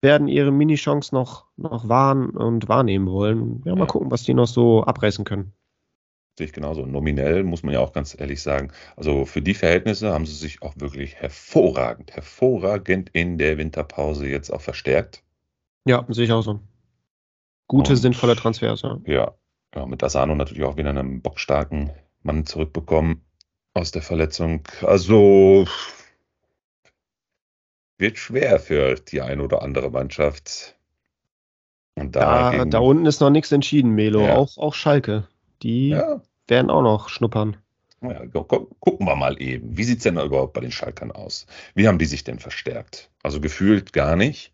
werden ihre Mini-Chance noch, noch wahren und wahrnehmen wollen. Ja, mal ja. gucken, was die noch so abreißen können. Sehe ich genauso. Nominell muss man ja auch ganz ehrlich sagen, also für die Verhältnisse haben sie sich auch wirklich hervorragend, hervorragend in der Winterpause jetzt auch verstärkt. Ja, sehe ich auch so. Gute, und, sinnvolle Transfers, ja. Ja, ja, mit Asano natürlich auch wieder einen bockstarken Mann zurückbekommen aus der Verletzung. Also wird schwer für die eine oder andere Mannschaft. Und da, da, da unten ist noch nichts entschieden, Melo. Ja. Auch, auch Schalke. Die ja. Werden auch noch schnuppern. Ja, gucken wir mal eben. Wie sieht es denn überhaupt bei den Schalkern aus? Wie haben die sich denn verstärkt? Also gefühlt gar nicht.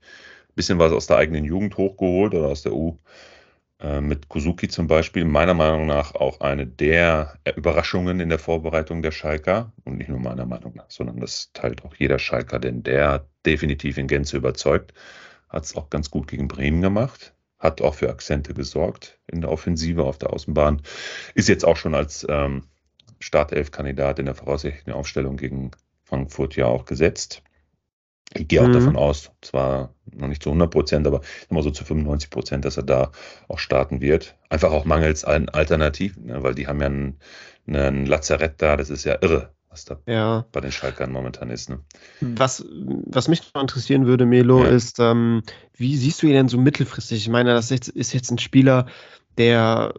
Bisschen was aus der eigenen Jugend hochgeholt oder aus der U äh, mit Kuzuki zum Beispiel meiner Meinung nach auch eine der Überraschungen in der Vorbereitung der Schalker. Und nicht nur meiner Meinung nach, sondern das teilt auch jeder Schalker, denn der definitiv in Gänze überzeugt. Hat es auch ganz gut gegen Bremen gemacht. Hat auch für Akzente gesorgt in der Offensive auf der Außenbahn. Ist jetzt auch schon als ähm, Startelf-Kandidat in der voraussichtlichen Aufstellung gegen Frankfurt ja auch gesetzt. Ich gehe auch mhm. davon aus, zwar noch nicht zu 100 Prozent, aber immer so zu 95 Prozent, dass er da auch starten wird. Einfach auch mangels an Alternativen, ne? weil die haben ja einen, einen Lazarett da, das ist ja irre, was da ja. bei den Schalkern momentan ist. Ne? Was, was mich noch interessieren würde, Melo, ja. ist, ähm, wie siehst du ihn denn so mittelfristig? Ich meine, das ist jetzt ein Spieler, der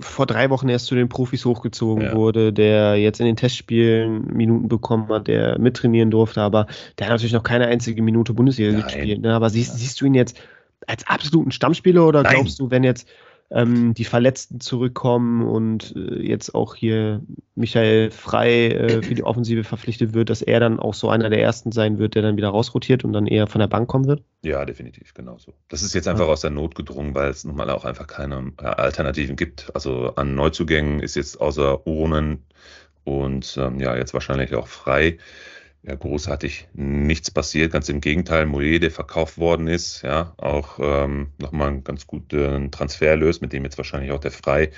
vor drei Wochen erst zu den Profis hochgezogen ja. wurde, der jetzt in den Testspielen Minuten bekommen hat, der mittrainieren durfte, aber der hat natürlich noch keine einzige Minute Bundesliga Nein. gespielt. Ne? Aber siehst, siehst du ihn jetzt als absoluten Stammspieler oder Nein. glaubst du, wenn jetzt ähm, die Verletzten zurückkommen und äh, jetzt auch hier Michael Frei äh, für die Offensive verpflichtet wird, dass er dann auch so einer der ersten sein wird, der dann wieder rausrotiert und dann eher von der Bank kommen wird? Ja, definitiv, genau so. Das ist jetzt einfach ja. aus der Not gedrungen, weil es nun mal auch einfach keine äh, Alternativen gibt. Also an Neuzugängen ist jetzt außer Urnen und ähm, ja, jetzt wahrscheinlich auch frei ja, großartig nichts passiert. Ganz im Gegenteil, Moe, der verkauft worden ist, ja, auch ähm, nochmal einen ganz guten Transfer löst, mit dem jetzt wahrscheinlich auch der Frei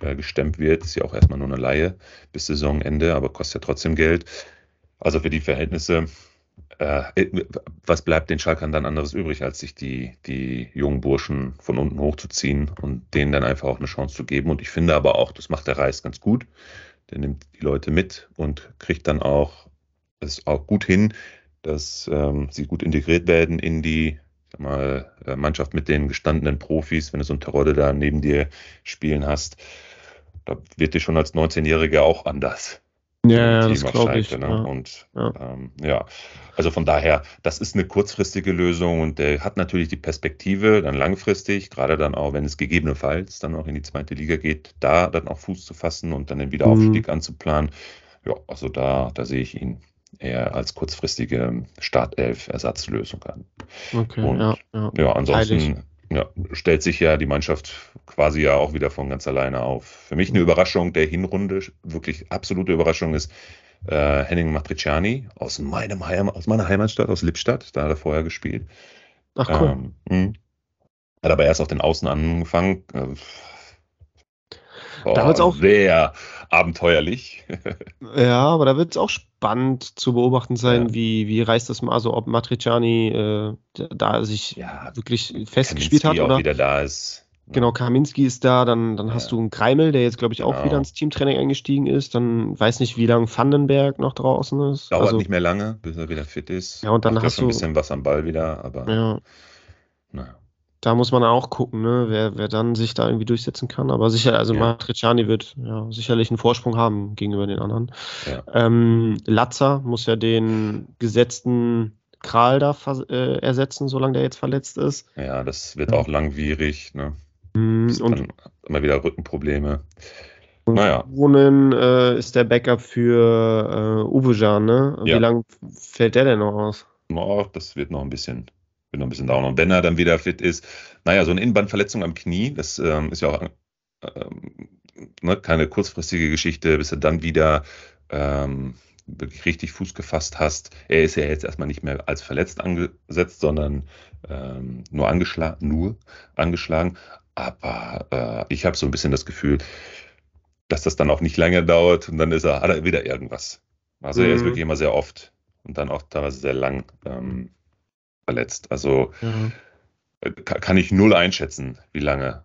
äh, gestemmt wird. Ist ja auch erstmal nur eine Laie bis Saisonende, aber kostet ja trotzdem Geld. Also für die Verhältnisse, äh, was bleibt den Schalkern dann anderes übrig, als sich die, die jungen Burschen von unten hochzuziehen und denen dann einfach auch eine Chance zu geben. Und ich finde aber auch, das macht der Reis ganz gut. Der nimmt die Leute mit und kriegt dann auch es auch gut hin, dass ähm, sie gut integriert werden in die mal, äh, Mannschaft mit den gestandenen Profis, wenn du so einen Terodde da neben dir spielen hast. Da wird dir schon als 19-Jähriger auch anders. Ja, das glaube ich. Ne? Ja. Und ja. Ähm, ja, also von daher, das ist eine kurzfristige Lösung und der hat natürlich die Perspektive, dann langfristig, gerade dann auch, wenn es gegebenenfalls dann auch in die zweite Liga geht, da dann auch Fuß zu fassen und dann den Wiederaufstieg mhm. anzuplanen. Ja, also da, da sehe ich ihn eher als kurzfristige Startelf-Ersatzlösung an. Okay, und, ja, ja. ja ansonsten ja, stellt sich ja die Mannschaft quasi ja auch wieder von ganz alleine auf. Für mich eine Überraschung der Hinrunde, wirklich absolute Überraschung ist äh, Henning Matriciani aus meinem Heim, aus meiner Heimatstadt, aus Lippstadt, da hat er vorher gespielt. Ach cool. Ähm, hm. hat aber erst auf den Außen angefangen. Äh, Oh, da wird's auch sehr abenteuerlich. ja, aber da wird es auch spannend zu beobachten sein, ja. wie, wie reißt das mal, also ob Matriciani äh, da sich ja, wirklich festgespielt hat. oder wieder da ist. Genau, Kaminski ist da, dann, dann ja. hast du einen Kreimel, der jetzt, glaube ich, auch genau. wieder ins Teamtraining eingestiegen ist. Dann weiß nicht, wie lange Vandenberg noch draußen ist. Dauert also, nicht mehr lange, bis er wieder fit ist. Ja, und dann hast du ein bisschen was am Ball wieder, aber. Ja. Naja da muss man auch gucken, ne, wer, wer dann sich da irgendwie durchsetzen kann. Aber sicher, also ja. Matriciani wird ja, sicherlich einen Vorsprung haben gegenüber den anderen. Ja. Ähm, Latzer muss ja den gesetzten Kral da äh, ersetzen, solange der jetzt verletzt ist. Ja, das wird auch langwierig. Ne? Mm, und immer wieder Rückenprobleme. Und naja. Wohnen äh, ist der Backup für äh, Uwejan, ne? Wie ja. lange fällt der denn noch aus? Oh, das wird noch ein bisschen bin noch ein bisschen down. Und wenn er dann wieder fit ist, naja, so eine Innenbandverletzung am Knie, das ähm, ist ja auch ähm, ne, keine kurzfristige Geschichte, bis er dann wieder ähm, wirklich richtig Fuß gefasst hast. Er ist ja jetzt erstmal nicht mehr als verletzt angesetzt, sondern ähm, nur, angeschlagen, nur angeschlagen. Aber äh, ich habe so ein bisschen das Gefühl, dass das dann auch nicht lange dauert und dann ist er, hat er wieder irgendwas. Also mhm. er ist mhm. wirklich immer sehr oft und dann auch teilweise sehr lang ähm, verletzt. Also mhm. kann ich null einschätzen, wie lange.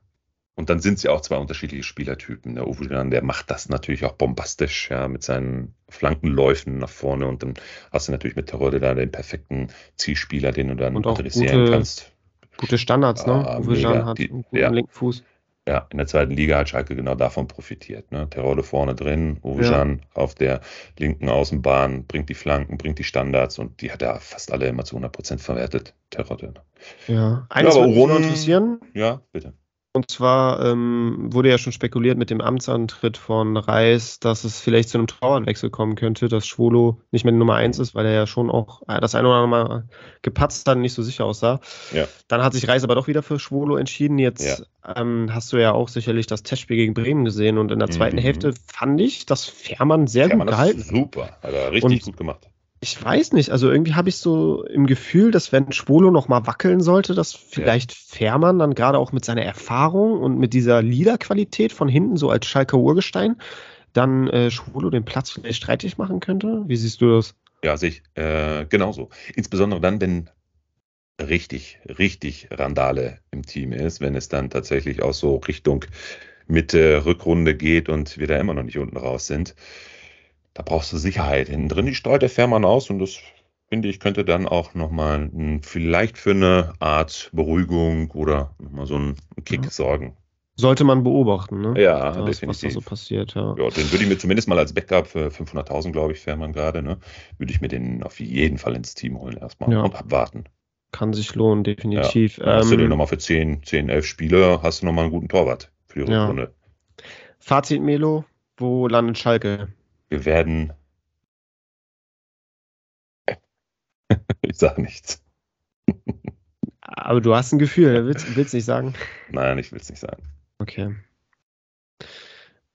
Und dann sind es ja auch zwei unterschiedliche Spielertypen. Der Uwe der macht das natürlich auch bombastisch, ja, mit seinen Flankenläufen nach vorne. Und dann hast du natürlich mit Terode da den perfekten Zielspieler, den du dann adressieren kannst. Gute Standards, ne? Ah, Uwe hat einen guten ja. linken Fuß. Ja, in der zweiten Liga hat Schalke genau davon profitiert. Ne? Terode vorne drin, Uwejan ja. auf der linken Außenbahn, bringt die Flanken, bringt die Standards und die hat er fast alle immer zu 100% verwertet, Terode. Ja, eines ja, würde mich interessieren. Ja, bitte. Und zwar ähm, wurde ja schon spekuliert mit dem Amtsantritt von Reis, dass es vielleicht zu einem Torwartwechsel kommen könnte, dass Schwolo nicht mehr die Nummer 1 ist, weil er ja schon auch äh, das eine oder andere Mal gepatzt hat und nicht so sicher aussah. Ja. Dann hat sich Reis aber doch wieder für Schwolo entschieden. Jetzt ja. ähm, hast du ja auch sicherlich das Testspiel gegen Bremen gesehen und in der zweiten mhm. Hälfte fand ich, dass Fährmann sehr Fährmann gut gehalten hat. Super, hat er richtig und gut gemacht ich weiß nicht, also irgendwie habe ich so im Gefühl, dass wenn Schwolo noch mal wackeln sollte, dass vielleicht. Fährmann dann gerade auch mit seiner Erfahrung und mit dieser Liederqualität von hinten so als Schalker Urgestein dann äh, Schwolo den Platz vielleicht streitig machen könnte. Wie siehst du das? Ja, sehe ich äh, genauso. Insbesondere dann, wenn richtig, richtig Randale im Team ist, wenn es dann tatsächlich auch so Richtung Mitte Rückrunde geht und wir da immer noch nicht unten raus sind da brauchst du Sicherheit. Hinten drin, die streut der Fährmann aus und das finde ich, könnte dann auch nochmal vielleicht für eine Art Beruhigung oder nochmal so einen Kick ja. sorgen. Sollte man beobachten, ne? Ja, das, definitiv. Was da so passiert, ja. ja. Den würde ich mir zumindest mal als Backup für 500.000, glaube ich, Fährmann gerade, ne? Würde ich mir den auf jeden Fall ins Team holen erstmal ja. und abwarten. Kann sich lohnen, definitiv. Ja. hast du den ähm, nochmal für 10, 10, 11 Spiele, hast du nochmal einen guten Torwart für die Rückrunde. Fazit, Melo, wo landet Schalke? Wir werden. ich sage nichts. Aber du hast ein Gefühl, willst, willst nicht sagen? Nein, ich will es nicht sagen. Okay.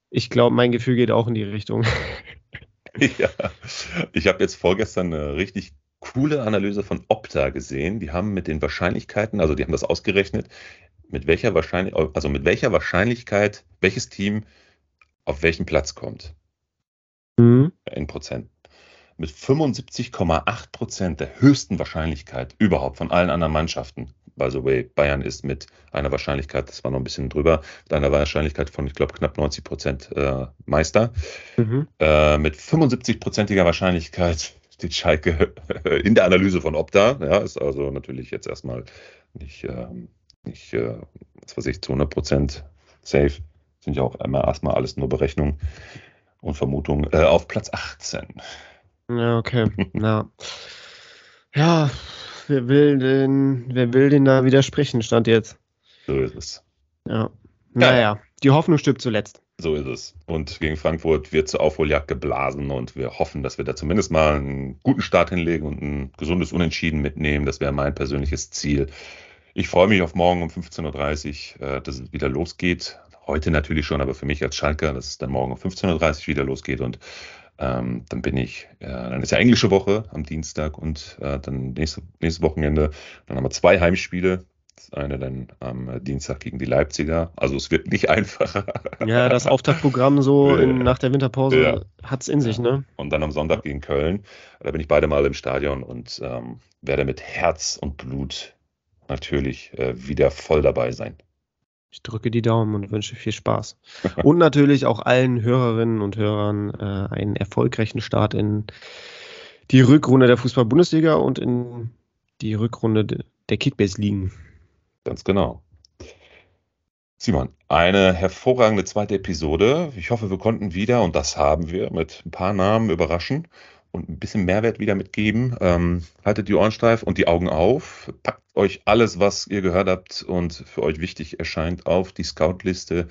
Ich glaube, mein Gefühl geht auch in die Richtung. ja, ich habe jetzt vorgestern eine richtig coole Analyse von Opta gesehen. Die haben mit den Wahrscheinlichkeiten, also die haben das ausgerechnet, mit welcher Wahrscheinlichkeit, also mit welcher Wahrscheinlichkeit welches Team auf welchen Platz kommt mhm. in Prozent. Mit 75,8 Prozent der höchsten Wahrscheinlichkeit überhaupt von allen anderen Mannschaften. By the way, Bayern ist mit einer Wahrscheinlichkeit, das war noch ein bisschen drüber, mit einer Wahrscheinlichkeit von, ich glaube, knapp 90 Prozent äh, Meister. Mhm. Äh, mit 75-prozentiger Wahrscheinlichkeit steht Schalke in der Analyse von Opta. Ja, ist also natürlich jetzt erstmal nicht, äh, nicht was weiß ich, zu 100 Prozent safe. Sind ja auch immer erstmal alles nur Berechnungen. Und Vermutung äh, auf Platz 18. Ja, okay. ja. ja, wer will denn, wer will denn da widersprechen, stand jetzt. So ist es. Ja. Naja, die Hoffnung stirbt zuletzt. So ist es. Und gegen Frankfurt wird zur Aufholjagd geblasen und wir hoffen, dass wir da zumindest mal einen guten Start hinlegen und ein gesundes Unentschieden mitnehmen. Das wäre mein persönliches Ziel. Ich freue mich auf morgen um 15.30 Uhr, äh, dass es wieder losgeht. Heute natürlich schon, aber für mich als Schalker, dass es dann morgen um 15.30 Uhr wieder losgeht und ähm, dann bin ich, äh, dann ist ja englische Woche am Dienstag und äh, dann nächste, nächstes Wochenende. Dann haben wir zwei Heimspiele. Das eine dann am Dienstag gegen die Leipziger. Also es wird nicht einfacher. Ja, das Auftaktprogramm so in, nach der Winterpause ja. hat es in sich, ne? Und dann am Sonntag gegen Köln. Da bin ich beide Mal im Stadion und ähm, werde mit Herz und Blut natürlich äh, wieder voll dabei sein. Ich drücke die Daumen und wünsche viel Spaß. und natürlich auch allen Hörerinnen und Hörern äh, einen erfolgreichen Start in die Rückrunde der Fußball-Bundesliga und in die Rückrunde der Kickbase-Ligen. Ganz genau. Simon, eine hervorragende zweite Episode. Ich hoffe, wir konnten wieder, und das haben wir, mit ein paar Namen überraschen und ein bisschen Mehrwert wieder mitgeben. Ähm, haltet die Ohren steif und die Augen auf. Packt euch alles, was ihr gehört habt und für euch wichtig erscheint, auf die Scout-Liste.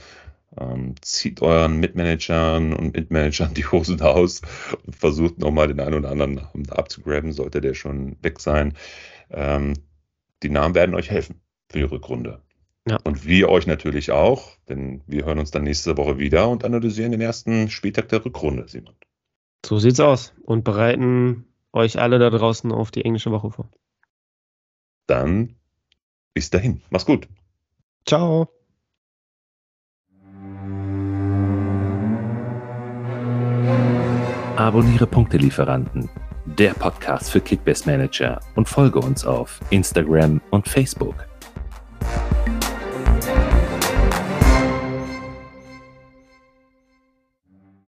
Ähm, zieht euren Mitmanagern und Mitmanagern die Hosen aus und versucht nochmal den einen oder anderen abzugraben, sollte der schon weg sein. Ähm, die Namen werden euch helfen für die Rückrunde. Ja. Und wir euch natürlich auch, denn wir hören uns dann nächste Woche wieder und analysieren den ersten Spieltag der Rückrunde, Simon. So sieht's aus und bereiten euch alle da draußen auf die englische Woche vor. Dann bis dahin. Mach's gut. Ciao. Abonniere Punktelieferanten, der Podcast für Kickbase Manager und folge uns auf Instagram und Facebook.